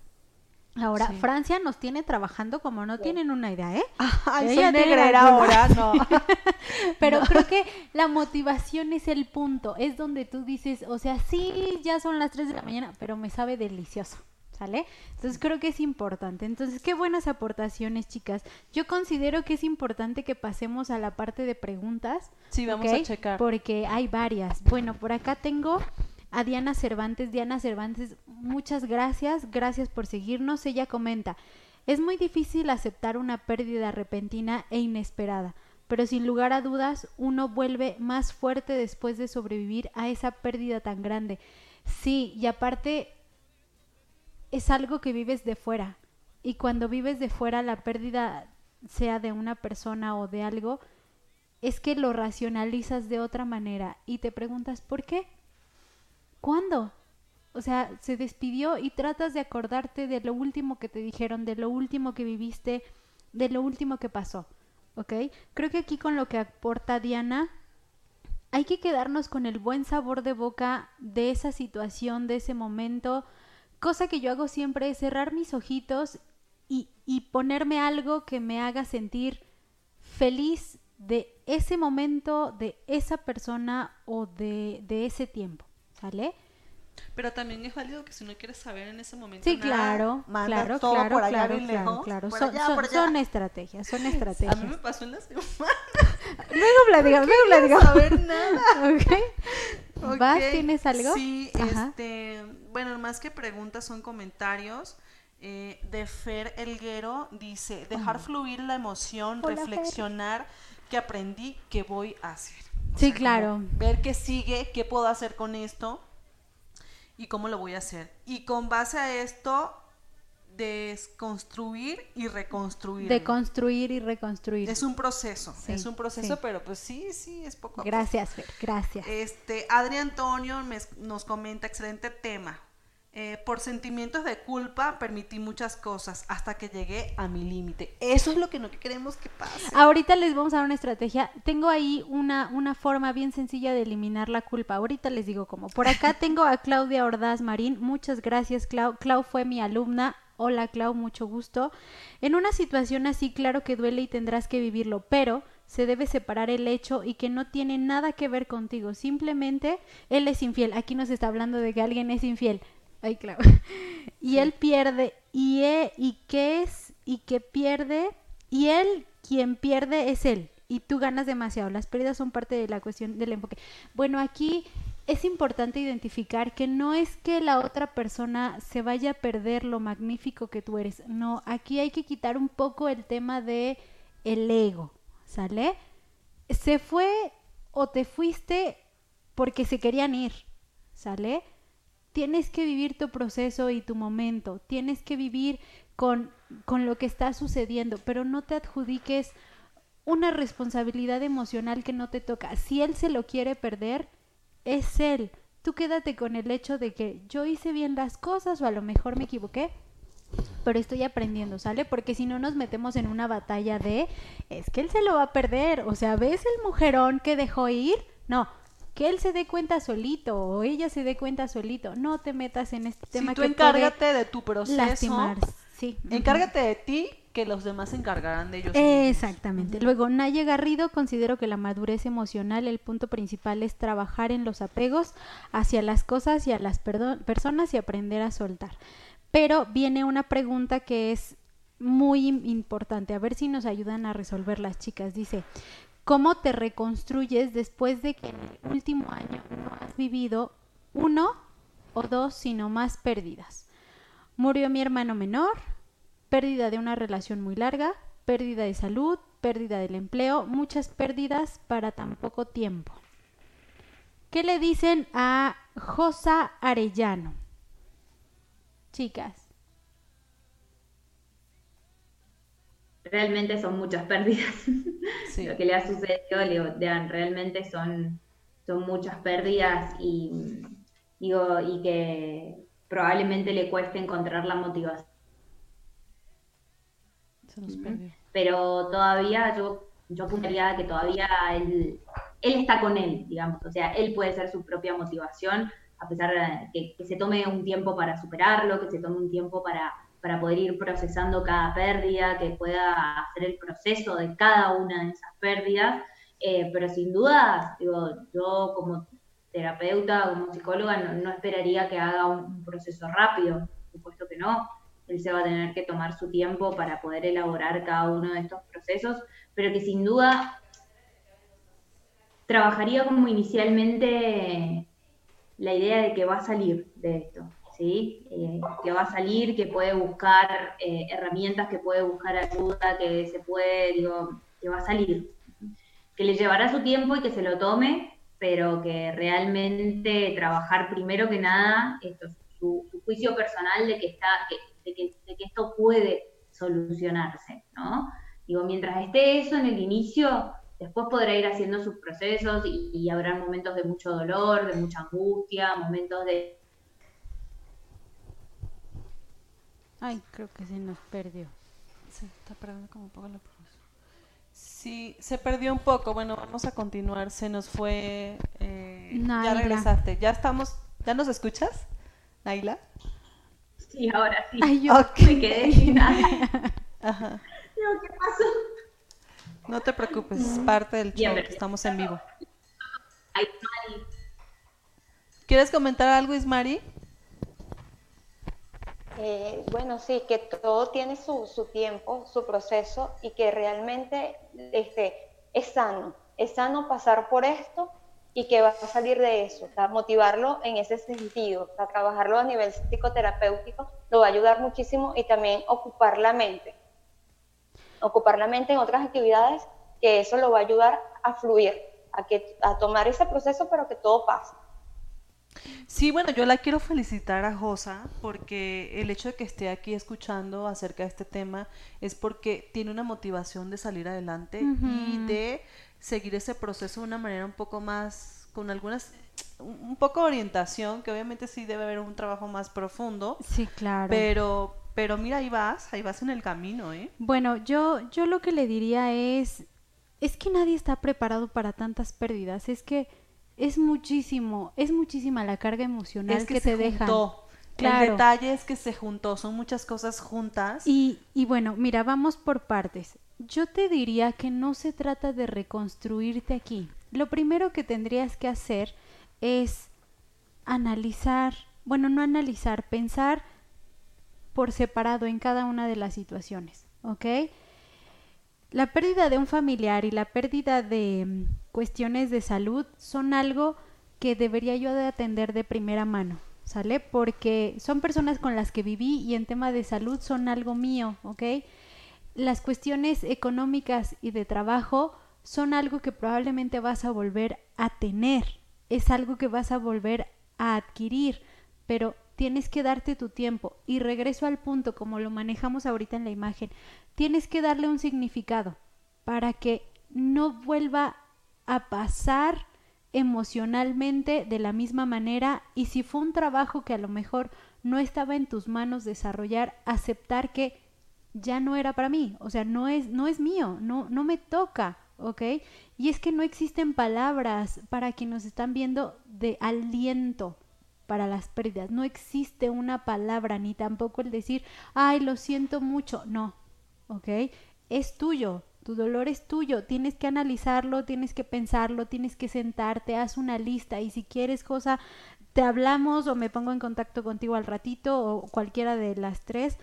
Ahora, Sí. Francia nos tiene trabajando como no tienen una idea, ¿eh? *laughs* Ella negrera razón. ahora, no. *laughs* Pero creo que la motivación es el punto, es donde tú dices, o sea, sí, ya son las 3 de la mañana, pero me sabe delicioso, ¿sale? Entonces creo que es importante. Entonces, qué buenas aportaciones, chicas. Yo considero que es importante que pasemos a la parte de preguntas. Sí, vamos a checar. Porque hay varias. Bueno, por acá tengo a Diana Cervantes. Diana Cervantes, muchas gracias. Gracias por seguirnos. Ella comenta, es muy difícil aceptar una pérdida repentina e inesperada, pero sin lugar a dudas uno vuelve más fuerte después de sobrevivir a esa pérdida tan grande. Sí, y aparte es algo que vives de fuera. Y cuando vives de fuera la pérdida, sea de una persona o de algo, es que lo racionalizas de otra manera y te preguntas, ¿por qué? ¿Cuándo? O sea, se despidió y tratas de acordarte de lo último que te dijeron, de lo último que viviste, de lo último que pasó. ¿Ok? Creo que aquí con lo que aporta Diana, hay que quedarnos con el buen sabor de boca de esa situación, de ese momento. Cosa que yo hago siempre es cerrar mis ojitos y, y ponerme algo que me haga sentir feliz de ese momento, de esa persona o de, de ese tiempo. ¿Sale? Pero también es válido que si no quieres saber en ese momento Sí, nada, claro, mandas claro, todo claro, por allá claro, bien claro, lejos, claro. por Son, allá, son- por allá. son estrategias, son *laughs* A mí estrategias. me pasó en la semana. *laughs* Luego platicamos, luego platicamos. saber nada. *laughs* Ok. ¿Vas? Ok, ¿Tienes algo? Sí, Ajá. este, bueno, más que preguntas son comentarios. Eh, de Fer Elguero dice, dejar fluir la emoción, Hola, Fer. Qué aprendí, qué voy a hacer. O Sí, claro. Ver qué sigue, qué puedo hacer con esto y cómo lo voy a hacer. Y con base a esto, desconstruir y reconstruir. De construir y reconstruir. Es un proceso, Sí, es un proceso, sí. pero pues sí, sí, es poco a poco. Gracias, Fer, gracias. Este, Adri Antonio me- nos comenta, excelente tema. Eh, por sentimientos de culpa permití muchas cosas hasta que llegué a mi límite. Eso es lo que no queremos que pase. Ahorita les vamos a dar una estrategia. Tengo ahí una, una forma bien sencilla de eliminar la culpa. Ahorita les digo cómo. Por acá *laughs* tengo a Claudia Ordaz Marín. Muchas gracias, Clau. Clau fue mi alumna. Hola, Clau, mucho gusto. En una situación así, claro que duele y tendrás que vivirlo, pero se debe separar el hecho y que no tiene nada que ver contigo. Simplemente él es infiel. Aquí nos está hablando de que alguien es infiel. Ay, Clau. *laughs* Y él pierde. ¿Y, e- ¿Y qué es? ¿Y que pierde? Y él, quien pierde es él. Y tú ganas demasiado. Las pérdidas son parte de la cuestión del enfoque. Bueno, aquí es importante identificar que no es que la otra persona se vaya a perder lo magnífico que tú eres. No, aquí hay que quitar un poco el tema de el ego, ¿sale? Se fue o te fuiste porque se querían ir, ¿sale? Tienes que vivir tu proceso y tu momento, tienes que vivir con, con lo que está sucediendo, pero no te adjudiques una responsabilidad emocional que no te toca. Si él se lo quiere perder, es él. Tú quédate con el hecho de que yo hice bien las cosas o a lo mejor me equivoqué, pero estoy aprendiendo, ¿sale? Porque si no nos metemos en una batalla de, es que él se lo va a perder, o sea, ¿ves el mujerón que dejó ir? No, que él se dé cuenta solito o ella se dé cuenta solito. No te metas en este tema si tú que puede encárgate de tu proceso, lastimar. Sí. encárgate de ti, que los demás se encargarán de ellos. Exactamente. Luego, Naya Garrido, considero que la madurez emocional, el punto principal es trabajar en los apegos hacia las cosas y a las personas y aprender a soltar. Pero viene una pregunta que es muy im- importante, a ver si nos ayudan a resolver las chicas. Dice, ¿Cómo te reconstruyes después de que en el último año no has vivido uno o dos, sino más pérdidas? Murió mi hermano menor, pérdida de una relación muy larga, pérdida de salud, pérdida del empleo, muchas pérdidas para tan poco tiempo. ¿Qué le dicen a Josa Arellano? Chicas. Realmente son muchas pérdidas. *laughs* Lo que le ha sucedido, le, realmente son, son muchas pérdidas y, digo, y que probablemente le cueste encontrar la motivación. Se nos perdió pero todavía yo, yo apuntaría que todavía él, él está con él, digamos, o sea, él puede ser su propia motivación, a pesar de que, que se tome un tiempo para superarlo, que se tome un tiempo para, para poder ir procesando cada pérdida, que pueda hacer el proceso de cada una de esas pérdidas, eh, pero sin duda, digo, yo como terapeuta, como psicóloga, no, no esperaría que haga un, proceso rápido, por supuesto que no, él se va a tener que tomar su tiempo para poder elaborar cada uno de estos procesos, pero que sin duda trabajaría como inicialmente la idea de que va a salir de esto, ¿sí? Eh, que va a salir, que puede buscar eh, herramientas, que puede buscar ayuda, que se puede, digo, que va a salir, que le llevará su tiempo y que se lo tome, pero que realmente trabajar primero que nada esto, su, su juicio personal de que está, que, de que, esto puede solucionarse, ¿no? Digo, mientras esté eso en el inicio, después podrá ir haciendo sus procesos y, habrá momentos de mucho dolor, de mucha angustia, momentos de... Ay, creo que se nos perdió. Se está perdiendo como un poco la Sí, se perdió un poco. Bueno, vamos a continuar. Se nos fue. Eh, ya regresaste. Ya estamos. ¿Ya nos escuchas, Naila? Sí, ahora sí. Me quedé sin *laughs* nada. Ajá. ¿qué pasó? No te preocupes, es parte del show, estamos en vivo. ¿Quieres comentar algo, Ismari? Eh, bueno, sí, que todo tiene su, su, tiempo, su proceso y que realmente este, es sano. Es sano pasar por esto y que va a salir de eso, motivarlo en ese sentido, o trabajarlo a nivel psicoterapéutico, lo va a ayudar muchísimo y también ocupar la mente, ocupar la mente en otras actividades, que eso lo va a ayudar a fluir, a, que, a tomar ese proceso, pero que todo pase. Sí, bueno, yo la quiero felicitar a Josa porque el hecho de que esté aquí escuchando acerca de este tema es porque tiene una motivación de salir adelante y de seguir ese proceso de una manera un poco más, con algunas, un poco de orientación, que obviamente sí debe haber un trabajo más profundo. Sí, claro. Pero, pero mira, ahí vas, ahí vas en el camino, ¿eh? Bueno, yo, yo lo que le diría es, es que nadie está preparado para tantas pérdidas, es que es muchísimo, es muchísima la carga emocional que, te deja. Claro. El detalle es que se juntó, son muchas cosas juntas. Y, y bueno, mira, vamos por partes. Yo te diría que no se trata de reconstruirte aquí. Lo primero que tendrías que hacer es analizar, bueno, no analizar, pensar por separado en cada una de las situaciones, ¿ok? La pérdida de un familiar y la pérdida de cuestiones de salud son algo que debería yo de atender de primera mano, ¿sale? Porque son personas con las que viví y en tema de salud son algo mío, ¿ok? las cuestiones económicas y de trabajo son algo que probablemente vas a volver a tener, es algo que vas a volver a adquirir, pero tienes que darte tu tiempo y regreso al punto como lo manejamos ahorita en la imagen, tienes que darle un significado para que no vuelva a pasar emocionalmente de la misma manera y si fue un trabajo que a lo mejor no estaba en tus manos desarrollar, aceptar que ya no era para mí, o sea, no es, no es mío, no, no me toca, ¿ok? Y es que no existen palabras para quienes nos están viendo de aliento para las pérdidas, no existe una palabra, ni tampoco el decir, ay, lo siento mucho, no, ¿ok? Es tuyo, tu dolor es tuyo, tienes que analizarlo, tienes que pensarlo, tienes que sentarte, haz una lista y si quieres cosa, te hablamos o me pongo en contacto contigo al ratito o cualquiera de las tres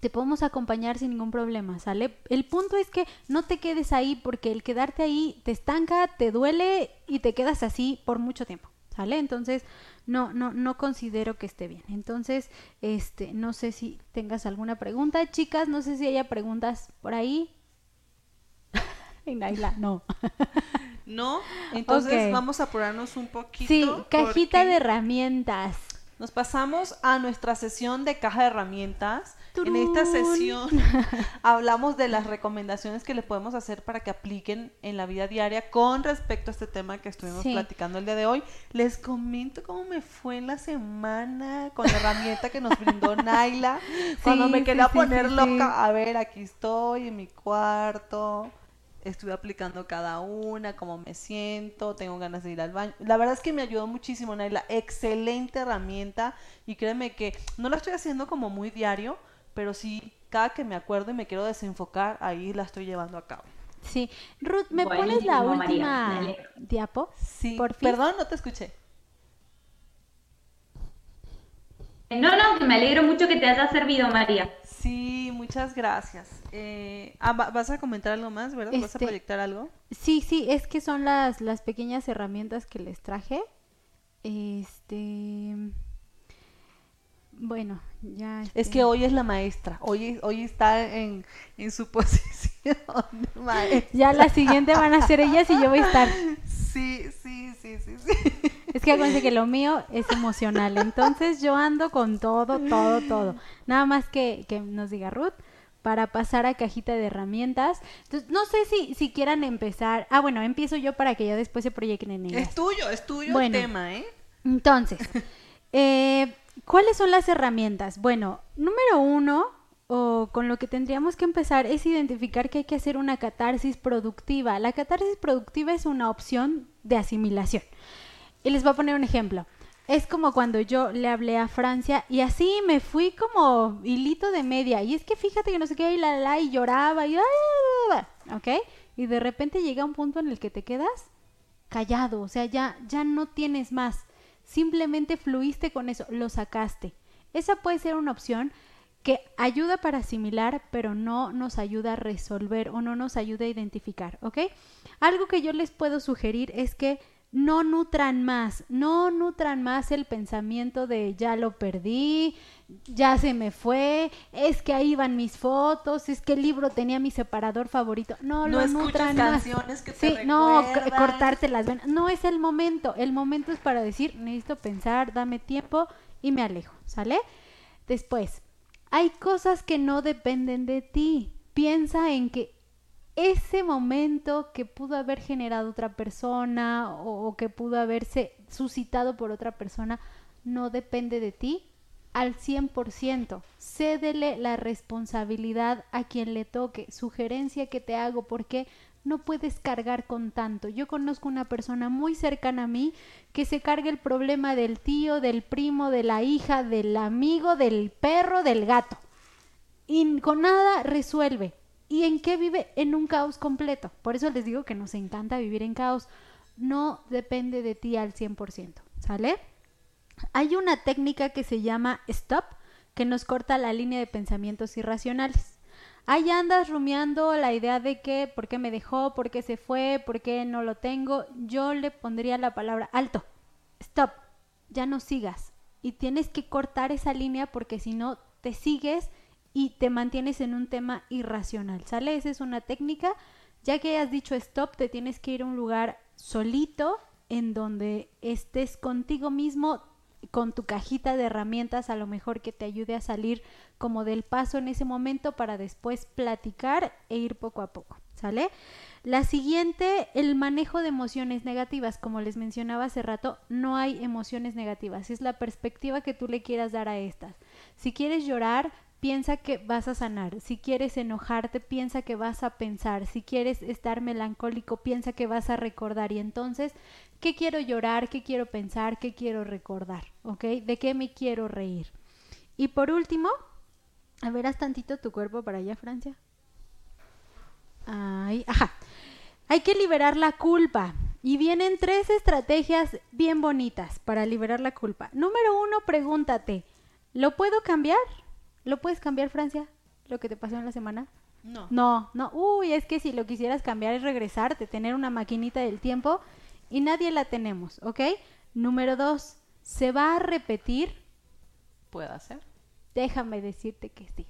te podemos acompañar sin ningún problema, ¿sale? El punto es que no te quedes ahí porque el quedarte ahí te estanca, te duele y te quedas así por mucho tiempo, ¿sale? Entonces, no, no, no considero que esté bien. Entonces, este, no sé si tengas alguna pregunta, chicas, no sé si haya preguntas por ahí. *laughs* y Naila, no. *laughs* ¿No? Entonces vamos a apurarnos un poquito. Sí, cajita de herramientas. Nos pasamos a nuestra sesión de caja de herramientas. En esta sesión *laughs* hablamos de las recomendaciones que le podemos hacer para que apliquen en la vida diaria con respecto a este tema que estuvimos Sí. platicando el día de hoy. Les comento cómo me fue en la semana con la herramienta que nos brindó Naila. Cuando Sí, me quería sí, poner loca, a ver, aquí estoy en mi cuarto. Estuve aplicando cada una, cómo me siento, tengo ganas de ir al baño. La verdad es que me ayudó muchísimo, Naila. Excelente herramienta. Y créeme que no la estoy haciendo como muy diario, pero sí, cada que me acuerdo y me quiero desenfocar, ahí la estoy llevando a cabo. Sí. Ruth, ¿me pones la María, última me alegro. diapo? Sí, Por fin. perdón, no te escuché. No, no, que me alegro mucho que te haya servido, María. Sí, muchas gracias. Eh, ah, va- ¿Vas a comentar algo más, verdad? ¿Vas a Este- proyectar algo? Sí, sí, es que son las, las pequeñas herramientas que les traje. Este. Bueno, ya. Es este, que hoy es la maestra, hoy, hoy está en, en su *laughs* posición de maestra. Ya la siguiente van a ser ellas y yo voy a estar. *laughs* Sí, sí, sí, sí, sí. Es que acuérdense que lo mío es emocional. Entonces yo ando con todo, todo, todo. Nada más que, que nos diga Ruth para pasar a cajita de herramientas. Entonces, no sé si, si quieran empezar. Ah, bueno, empiezo yo para que ya después se proyecten en ellas. Es tuyo, es tuyo Bueno. el tema, ¿eh? Entonces, eh, ¿cuáles son las herramientas? Bueno, número uno, o con lo que tendríamos que empezar, es identificar que hay que hacer una catarsis productiva. La catarsis productiva es una opción de asimilación. Y les voy a poner un ejemplo. Es como cuando yo le hablé a Francia y así me fui como hilito de media. Y es que fíjate que no sé qué, y la, la, y lloraba, y, ah, ¿ok? Y de repente llega un punto en el que te quedas callado, o sea, ya, ya no tienes más. Simplemente fluiste con eso, lo sacaste. Esa puede ser una opción que ayuda para asimilar, pero no nos ayuda a resolver o no nos ayuda a identificar, ¿ok? Algo que yo les puedo sugerir es que no nutran más, no nutran más el pensamiento de ya lo perdí, ya se me fue, es que ahí van mis fotos, es que el libro tenía mi separador favorito. No, No lo nutran más. canciones que te Sí, no, cortarte las venas. No es el momento. El momento es para decir, necesito pensar, dame tiempo y me alejo, ¿sale? Después, hay cosas que no dependen de ti. Piensa en que ese momento que pudo haber generado otra persona o, que pudo haberse suscitado por otra persona no depende de ti al 100%. Cédele la responsabilidad a quien le toque. Sugerencia que te hago porque no puedes cargar con tanto. Yo conozco una persona muy cercana a mí que se carga el problema del tío, del primo, de la hija, del amigo, del perro, del gato. Y con nada resuelve. ¿Y en qué vive? En un caos completo. Por eso les digo que nos encanta vivir en caos. No depende de ti al 100%. ¿Sale? Hay una técnica que se llama stop, que nos corta la línea de pensamientos irracionales. Ahí andas rumiando la idea de que por qué me dejó, por qué se fue, por qué no lo tengo. Yo le pondría la palabra alto, stop, ya no sigas. Y tienes que cortar esa línea porque si no te sigues y te mantienes en un tema irracional. ¿Sale? Esa es una técnica. Ya que has dicho stop, te tienes que ir a un lugar solito en donde estés contigo mismo, con tu cajita de herramientas a lo mejor que te ayude a salir como del paso en ese momento para después platicar e ir poco a poco, ¿sale? La siguiente, el manejo de emociones negativas. Como les mencionaba hace rato, no hay emociones negativas. Es la perspectiva que tú le quieras dar a estas. Si quieres llorar, piensa que vas a sanar. Si quieres enojarte, piensa que vas a pensar. Si quieres estar melancólico, piensa que vas a recordar. Y entonces, ¿qué quiero llorar? ¿Qué quiero pensar? ¿Qué quiero recordar? ¿Ok? ¿De qué me quiero reír? Y por último, a ver, haz tantito tu cuerpo para allá, Francia. Ay, ajá. Hay que liberar la culpa. Y vienen tres estrategias bien bonitas para liberar la culpa. Número uno, pregúntate, ¿lo puedo cambiar? ¿Lo puedes cambiar, Francia? lo que te pasó en la semana? No. No, no. Uy, es que si lo quisieras cambiar es regresarte, tener una maquinita del tiempo y nadie la tenemos, ¿ok? Número dos, ¿se va a repetir? Puede ser. Déjame decirte que sí,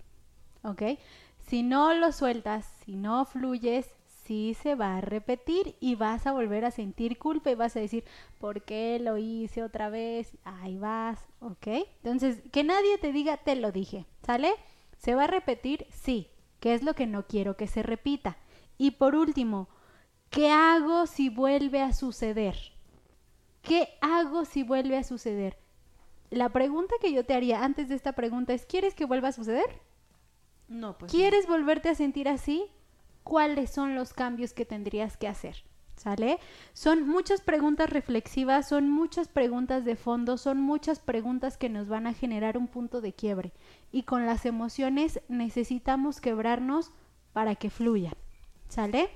¿ok? Si no lo sueltas, si no fluyes, sí se va a repetir y vas a volver a sentir culpa y vas a decir, ¿por qué lo hice otra vez? Ahí vas, ¿ok? Entonces, que nadie te diga, te lo dije, ¿sale? ¿Se va a repetir? Sí, que es lo que no quiero que se repita. Y por último, ¿qué hago si vuelve a suceder? ¿Qué hago si vuelve a suceder? La pregunta que yo te haría antes de esta pregunta es, ¿quieres que vuelva a suceder? No, pues. ¿Quieres volverte a sentir así? ¿Cuáles son los cambios que tendrías que hacer? ¿Sale? Son muchas preguntas reflexivas, son muchas preguntas de fondo, son muchas preguntas que nos van a generar un punto de quiebre. Y con las emociones necesitamos quebrarnos para que fluyan. ¿Sale?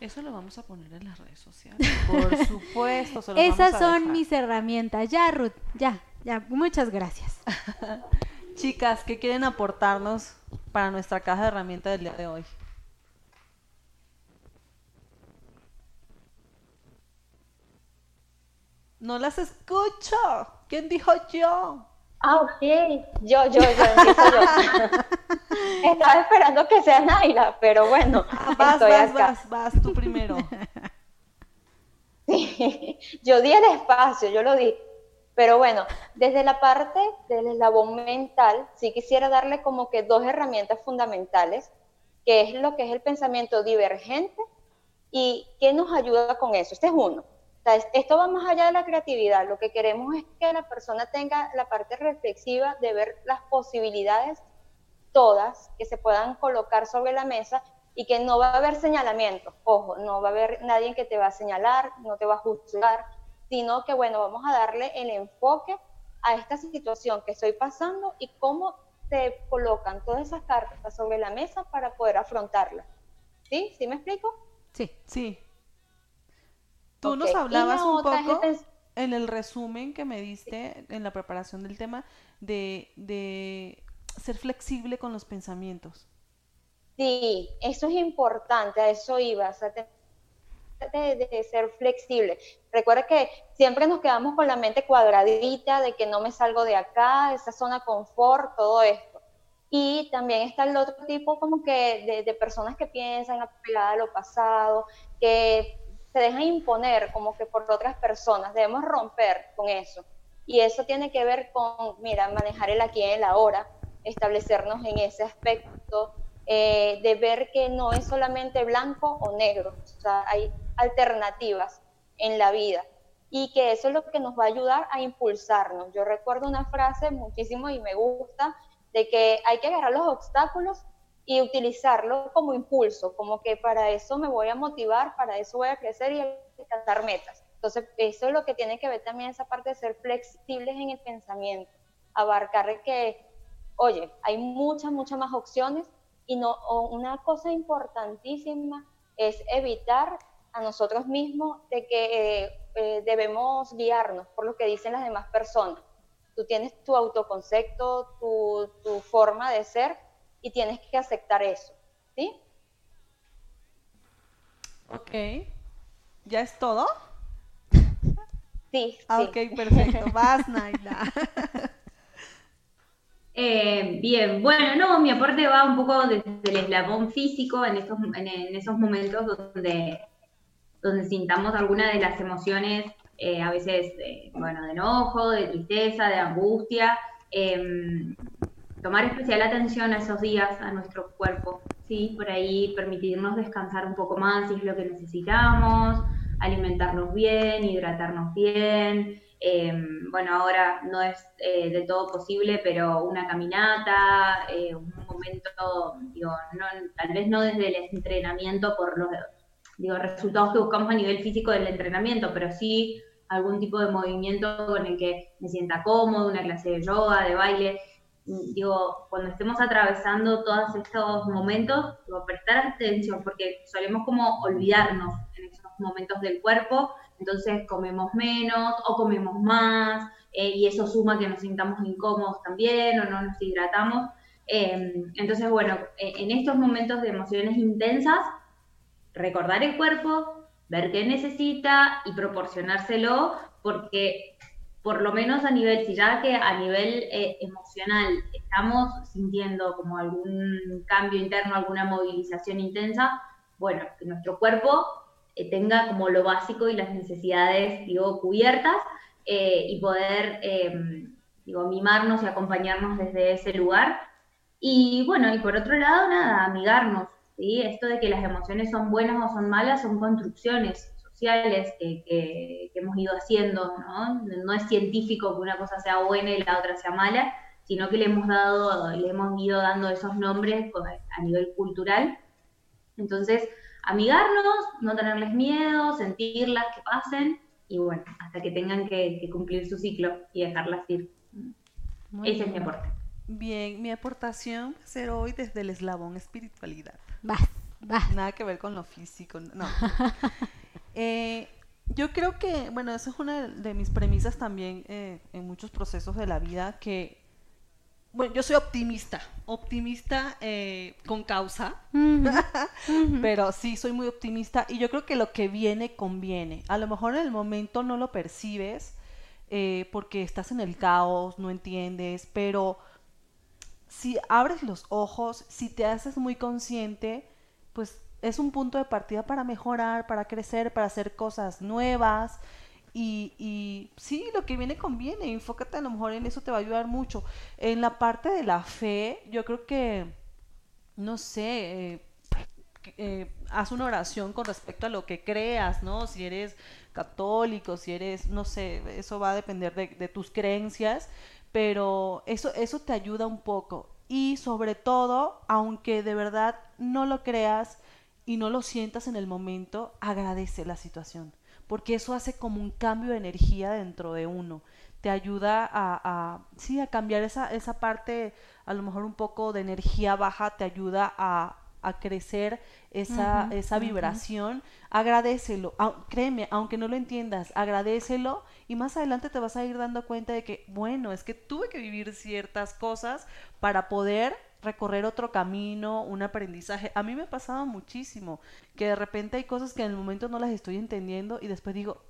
Eso lo vamos a poner en las redes sociales. Por *laughs* supuesto. Se Esas vamos a son dejar. mis herramientas. Ya, Ruth, ya, ya. Muchas gracias. *laughs* Chicas, ¿qué quieren aportarnos para nuestra caja de herramientas del día de hoy? No las escucho. ¿Quién dijo yo? Ah, ok. Yo, yo, yo, yo. *laughs* Estaba esperando que sea Naila, pero bueno, Ah, vas, estoy vas, acá. vas, vas tú primero. *laughs* Sí, yo di el espacio, yo lo di. Pero bueno, desde la parte del eslabón mental, sí quisiera darle como que dos herramientas fundamentales, que es lo que es el pensamiento divergente y qué nos ayuda con eso. Este es uno. Esto va más allá de la creatividad. Lo que queremos es que la persona tenga la parte reflexiva de ver las posibilidades todas que se puedan colocar sobre la mesa y que no va a haber señalamientos. Ojo, no va a haber nadie que te va a señalar, no te va a juzgar, sino que, bueno, vamos a darle el enfoque a esta situación que estoy pasando y cómo se colocan todas esas cartas sobre la mesa para poder afrontarla. ¿Sí? ¿Sí me explico? Sí. Sí. Tú nos hablabas un es poco en el resumen que me diste en la preparación del tema de, de ser flexible con los pensamientos. Sí, eso es importante, a eso iba, o sea, te- de, de ser flexible. Recuerda que siempre nos quedamos con la mente cuadradita, de que no me salgo de acá, esa zona confort, todo esto. Y también está el otro tipo como que de, de personas que piensan apegadas a lo pasado, que se dejan imponer como que por otras personas. Debemos romper con eso. Y eso tiene que ver con, mira, manejar el aquí y el ahora, establecernos en ese aspecto, eh, de ver que no es solamente blanco o negro, o sea, hay alternativas en la vida y que eso es lo que nos va a ayudar a impulsarnos. Yo recuerdo una frase muchísimo y me gusta de que hay que agarrar los obstáculos y utilizarlo como impulso, como que para eso me voy a motivar, para eso voy a crecer y alcanzar metas. Entonces, eso es lo que tiene que ver también esa parte de ser flexibles en el pensamiento, abarcar que, oye, hay muchas, muchas más opciones y no, una cosa importantísima es evitar a nosotros mismos de que eh, eh, debemos guiarnos por lo que dicen las demás personas. Tú tienes tu autoconcepto, tu, tu forma de ser y tienes que aceptar eso, ¿sí? Ok. ¿Ya es todo? Sí, Ah, sí. ok, perfecto. Vas, Naila. *laughs* Eh, bien, bueno, no, mi aporte va un poco desde el eslabón físico en esos, en, en esos momentos donde, donde sintamos alguna de las emociones, eh, a veces, eh, bueno, de enojo, de tristeza, de angustia, em, tomar especial atención a esos días, a nuestro cuerpo, ¿sí? Por ahí permitirnos descansar un poco más si es lo que necesitamos, alimentarnos bien, hidratarnos bien, eh, bueno, ahora no es eh, de todo posible, pero una caminata, eh, un momento, digo, no, tal vez no desde el entrenamiento por los digo, resultados que buscamos a nivel físico del entrenamiento, pero sí algún tipo de movimiento con el que me sienta cómodo, una clase de yoga, de baile. Digo, cuando estemos atravesando todos estos momentos, digo, prestar atención, porque solemos como olvidarnos en esos momentos del cuerpo entonces comemos menos o comemos más, eh, y eso suma que nos sintamos incómodos también o no nos hidratamos. Em, entonces, bueno, e, en estos momentos de emociones intensas, recordar el cuerpo, ver qué necesita y proporcionárselo, porque por lo menos a nivel, si ya que a nivel eh, emocional estamos sintiendo como algún cambio interno, alguna movilización intensa, bueno, que nuestro cuerpo eh, tenga como lo básico y las necesidades, digo, cubiertas eh, y poder, em, digo, mimarnos y acompañarnos desde ese lugar. Y bueno, y por otro lado, nada, amigarnos, ¿sí? Esto de que las emociones son buenas o son malas son construcciones sociales que, que, hemos ido haciendo, ¿no? No es científico que una cosa sea buena y la otra sea mala, sino que le hemos dado, le hemos ido dando esos nombres a nivel cultural. Entonces, amigarnos, no tenerles miedo, sentirlas que pasen y bueno, hasta que tengan que, cumplir su ciclo y dejarlas ir. Ese es mi aporte. Bien, mi aportación va a ser hoy desde el eslabón espiritualidad. Vas, vas. Nada que ver con lo físico, no. *laughs* Eh, yo creo que, bueno, esa es una de mis premisas también eh, en muchos procesos de la vida, que bueno, yo soy optimista, optimista eh, con causa, *laughs* pero sí, soy muy optimista y yo creo que lo que viene conviene. A lo mejor en el momento no lo percibes eh, porque estás en el caos, no entiendes, pero si abres los ojos, si te haces muy consciente, pues es un punto de partida para mejorar, para crecer, para hacer cosas nuevas. Y, y, sí, lo que viene conviene, enfócate a lo mejor en eso te va a ayudar mucho. En la parte de la fe, yo creo que, no sé, eh, eh, haz una oración con respecto a lo que creas, ¿no? Si eres católico, si eres, no sé, eso va a depender de, de tus creencias, pero eso, eso te ayuda un poco. Y sobre todo, aunque de verdad no lo creas y no lo sientas en el momento, agradece la situación porque eso hace como un cambio de energía dentro de uno. Te ayuda a, sí, a cambiar esa, esa parte, a lo mejor un poco de energía baja, te ayuda a, a crecer esa, esa vibración, agradecelo, créeme, aunque no lo entiendas, agradecelo y más adelante te vas a ir dando cuenta de que, bueno, es que tuve que vivir ciertas cosas para poder recorrer otro camino, un aprendizaje. A mí me ha pasado muchísimo, que de repente hay cosas que en el momento no las estoy entendiendo y después digo,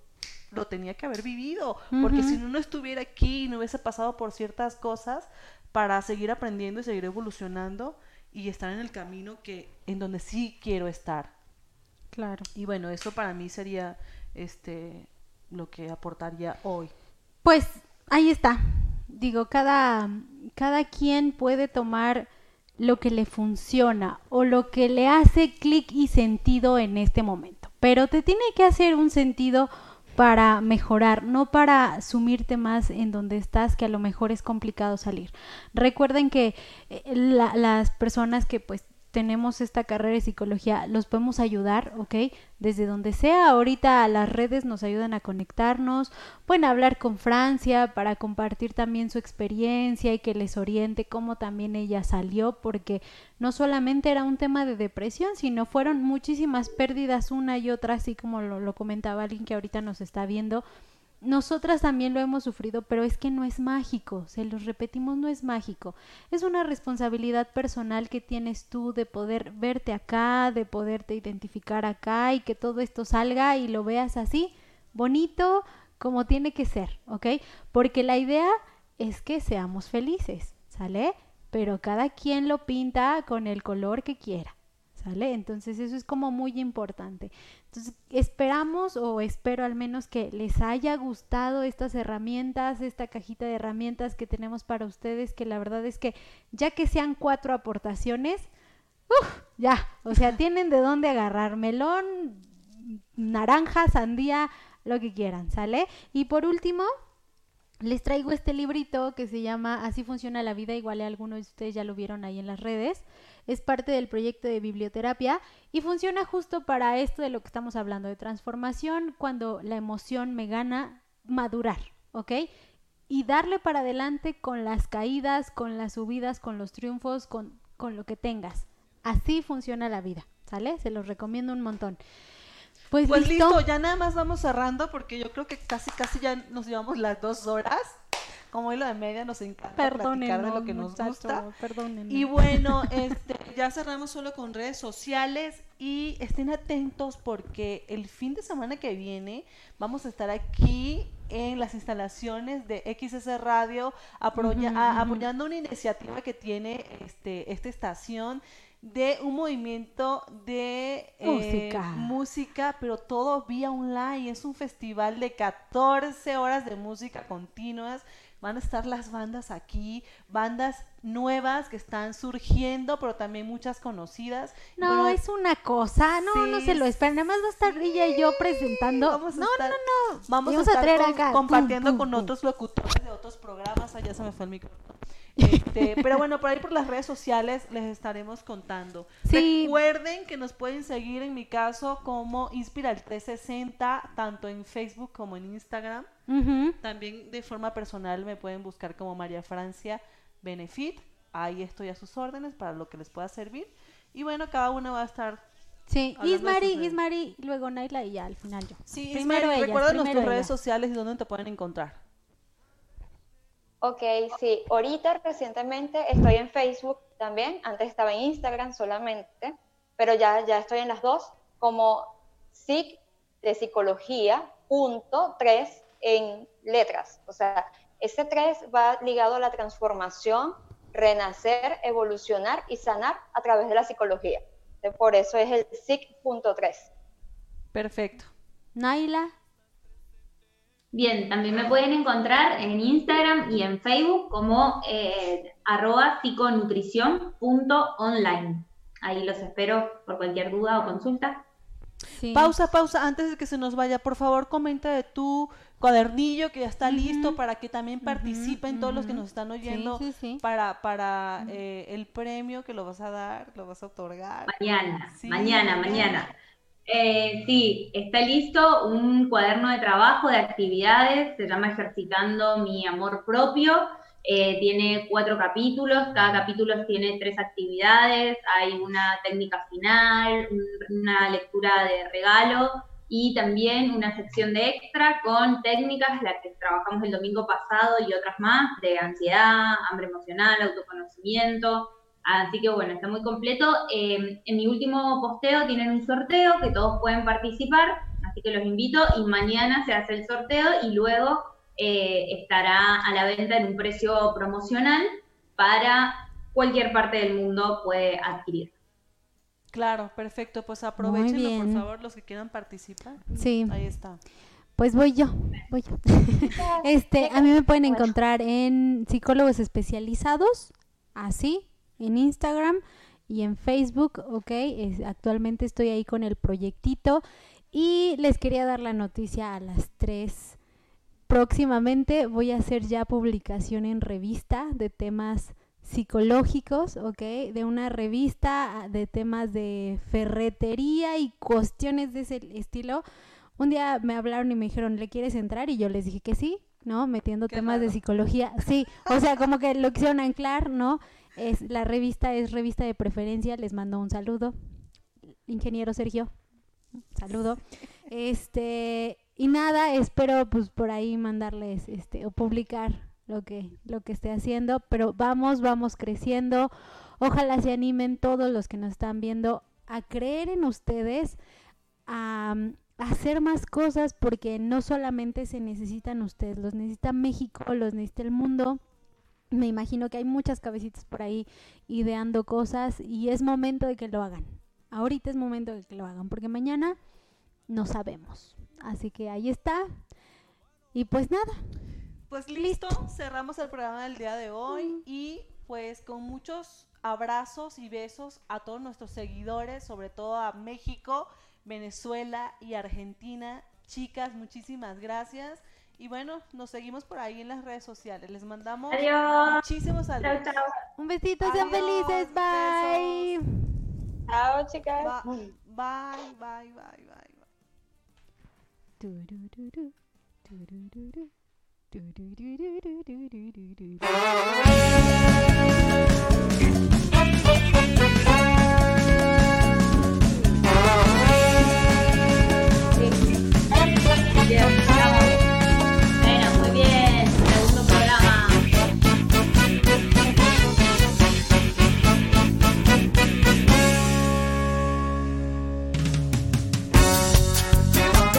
lo tenía que haber vivido, porque si no, no estuviera aquí y no hubiese pasado por ciertas cosas para seguir aprendiendo y seguir evolucionando y estar en el camino que en donde sí quiero estar. Claro. Y bueno, eso para mí sería este lo que aportaría hoy. Pues ahí está. Digo, cada cada quien puede tomar lo que le funciona o lo que le hace clic y sentido en este momento. Pero te tiene que hacer un sentido para mejorar, no para sumirte más en donde estás, que a lo mejor es complicado salir. Recuerden que eh, las personas que pues tenemos esta carrera de psicología, los podemos ayudar, ¿ok? Desde donde sea, ahorita las redes nos ayudan a conectarnos, pueden hablar con Francia para compartir también su experiencia y que les oriente cómo también ella salió, porque no solamente era un tema de depresión, sino fueron muchísimas pérdidas una y otra, así como lo, lo comentaba alguien que ahorita nos está viendo nosotras también lo hemos sufrido, pero es que no es mágico, se los repetimos, no es mágico. Es una responsabilidad personal que tienes tú de poder verte acá, de poderte identificar acá y que todo esto salga y lo veas así, bonito, como tiene que ser, ¿ok? Porque la idea es que seamos felices, ¿sale? Pero cada quien lo pinta con el color que quiera. ¿Sale? Entonces eso es como muy importante. Entonces esperamos o espero al menos que les haya gustado estas herramientas, esta cajita de herramientas que tenemos para ustedes, que la verdad es que ya que sean cuatro aportaciones, ¡uf! ya, o sea, *laughs* tienen de dónde agarrar melón, naranja, sandía, lo que quieran, ¿sale? Y por último, les traigo este librito que se llama Así funciona la vida, igual algunos de ustedes ya lo vieron ahí en las redes es parte del proyecto de biblioterapia y funciona justo para esto de lo que estamos hablando, de transformación, cuando la emoción me gana madurar, ¿ok? Y darle para adelante con las caídas, con las subidas, con los triunfos, con, con lo que tengas. Así funciona la vida, ¿sale? Se los recomiendo un montón. Pues, pues listo, ya nada más vamos cerrando porque yo creo que casi, casi ya nos llevamos las dos horas. como hilo de media nos encanta platicar de lo que nos gusta. Perdónenme. Y bueno, este, ya cerramos solo con redes sociales y estén atentos porque el fin de semana que viene vamos a estar aquí en las instalaciones de XS Radio apoya- apoyando una iniciativa que tiene este, esta estación de un movimiento de eh, Música. música, pero todo vía online. Es un festival de 14 horas de música continuas. Van a estar las bandas aquí, bandas nuevas que están surgiendo, pero también muchas conocidas. No, bueno, es una cosa, no, no se lo esperen. Además va a estar ella y yo presentando. Vamos a no, estar, no, no. Vamos a vamos a traer con- acá, compartiendo pum, pum, con pum. otros locutores de otros programas. Allá se me fue el micrófono. Este, pero bueno, por ahí por las redes sociales les estaremos contando. Sí. Recuerden que nos pueden seguir en mi caso como Inspiral360, tanto en Facebook como en Instagram. Ujú. También de forma personal me pueden buscar como María Francia Benefit. Ahí estoy a sus órdenes para lo que les pueda servir. Y bueno, cada una va a estar Sí, Ismari. Ismari, luego Naila y ya al final yo. Sí, recuérdanos primero tus redes sociales y dónde te pueden encontrar. Ok, sí. Ahorita recientemente estoy en Facebook también. Antes estaba en Instagram solamente, pero ya, ya estoy en las dos como psic de psicología punto tres en letras. O sea, ese 3 va ligado a la transformación, renacer, evolucionar y sanar a través de la psicología. Por eso es el psic.3. Perfecto. Naila. Bien, también me pueden encontrar en Instagram y en Facebook como eh, arroba psiconutrición.online. Ahí los espero por cualquier duda o consulta. Sí. Pausa, pausa, antes de que se nos vaya, por favor, comenta de tu cuadernillo que ya está listo para que también participen todos los que nos están oyendo sí, sí. para, para eh, el premio que lo vas a dar, lo vas a otorgar. Mañana, Sí, mañana, mañana. Eh, sí, está listo un cuaderno de trabajo, de actividades, se llama Ejercitando mi amor propio. Eh, tiene cuatro capítulos, cada capítulo tiene tres actividades, hay una técnica final, un- una lectura de regalo y también una sección de extra con técnicas, las que trabajamos el domingo pasado y otras más, de ansiedad, hambre emocional, autoconocimiento, Así que bueno, está muy completo. Eh, en mi último posteo tienen un sorteo que todos pueden participar, así que los invito y mañana se hace el sorteo y luego eh, estará a la venta en un precio promocional para cualquier parte del mundo puede adquirir. Claro, perfecto, pues aprovechenlo, por favor, los que quieran participar. Sí, Ahí está. pues voy yo, voy yo. *laughs* Este, a mí me pueden encontrar en psicólogos especializados, así, en Instagram y en Facebook, ok. Es- actualmente estoy ahí con el proyectito y les quería dar la noticia a las tres. Próximamente voy a hacer ya publicación en revista de temas psicológicos, ¿ok? De una revista ah, de temas de ferretería y cuestiones de ese estilo. Un día me hablaron y me dijeron, ¿le quieres entrar? Y yo les dije que sí, ¿no? Metiendo Qué temas de psicología. Sí, o sea, como que lo quisieron anclar, ¿no? Es, la revista es revista de preferencia, les mando un saludo. Ingeniero Sergio, saludo. Este, y nada, espero pues por ahí mandarles este o publicar lo que lo que esté haciendo, pero vamos, vamos creciendo. Ojalá se animen todos los que nos están viendo a creer en ustedes, a, hacer más cosas porque no solamente se necesitan ustedes, los necesita México, los necesita el mundo. Me imagino que hay muchas cabecitas por ahí ideando cosas y es momento de que lo hagan. Ahorita es momento de que lo hagan porque mañana no sabemos. Así que ahí está. Y pues nada, Pues listo, cerramos el programa del día de hoy y pues con muchos abrazos y besos a todos nuestros seguidores, sobre todo a México, Venezuela y Argentina. Chicas, muchísimas gracias. Y bueno, nos seguimos por ahí en las redes sociales. Les mandamos adiós. muchísimos saludos. Chau, chau. Un besito, sean felices. Bye. Chao, chicas. Bye, bye, bye, bye, bye.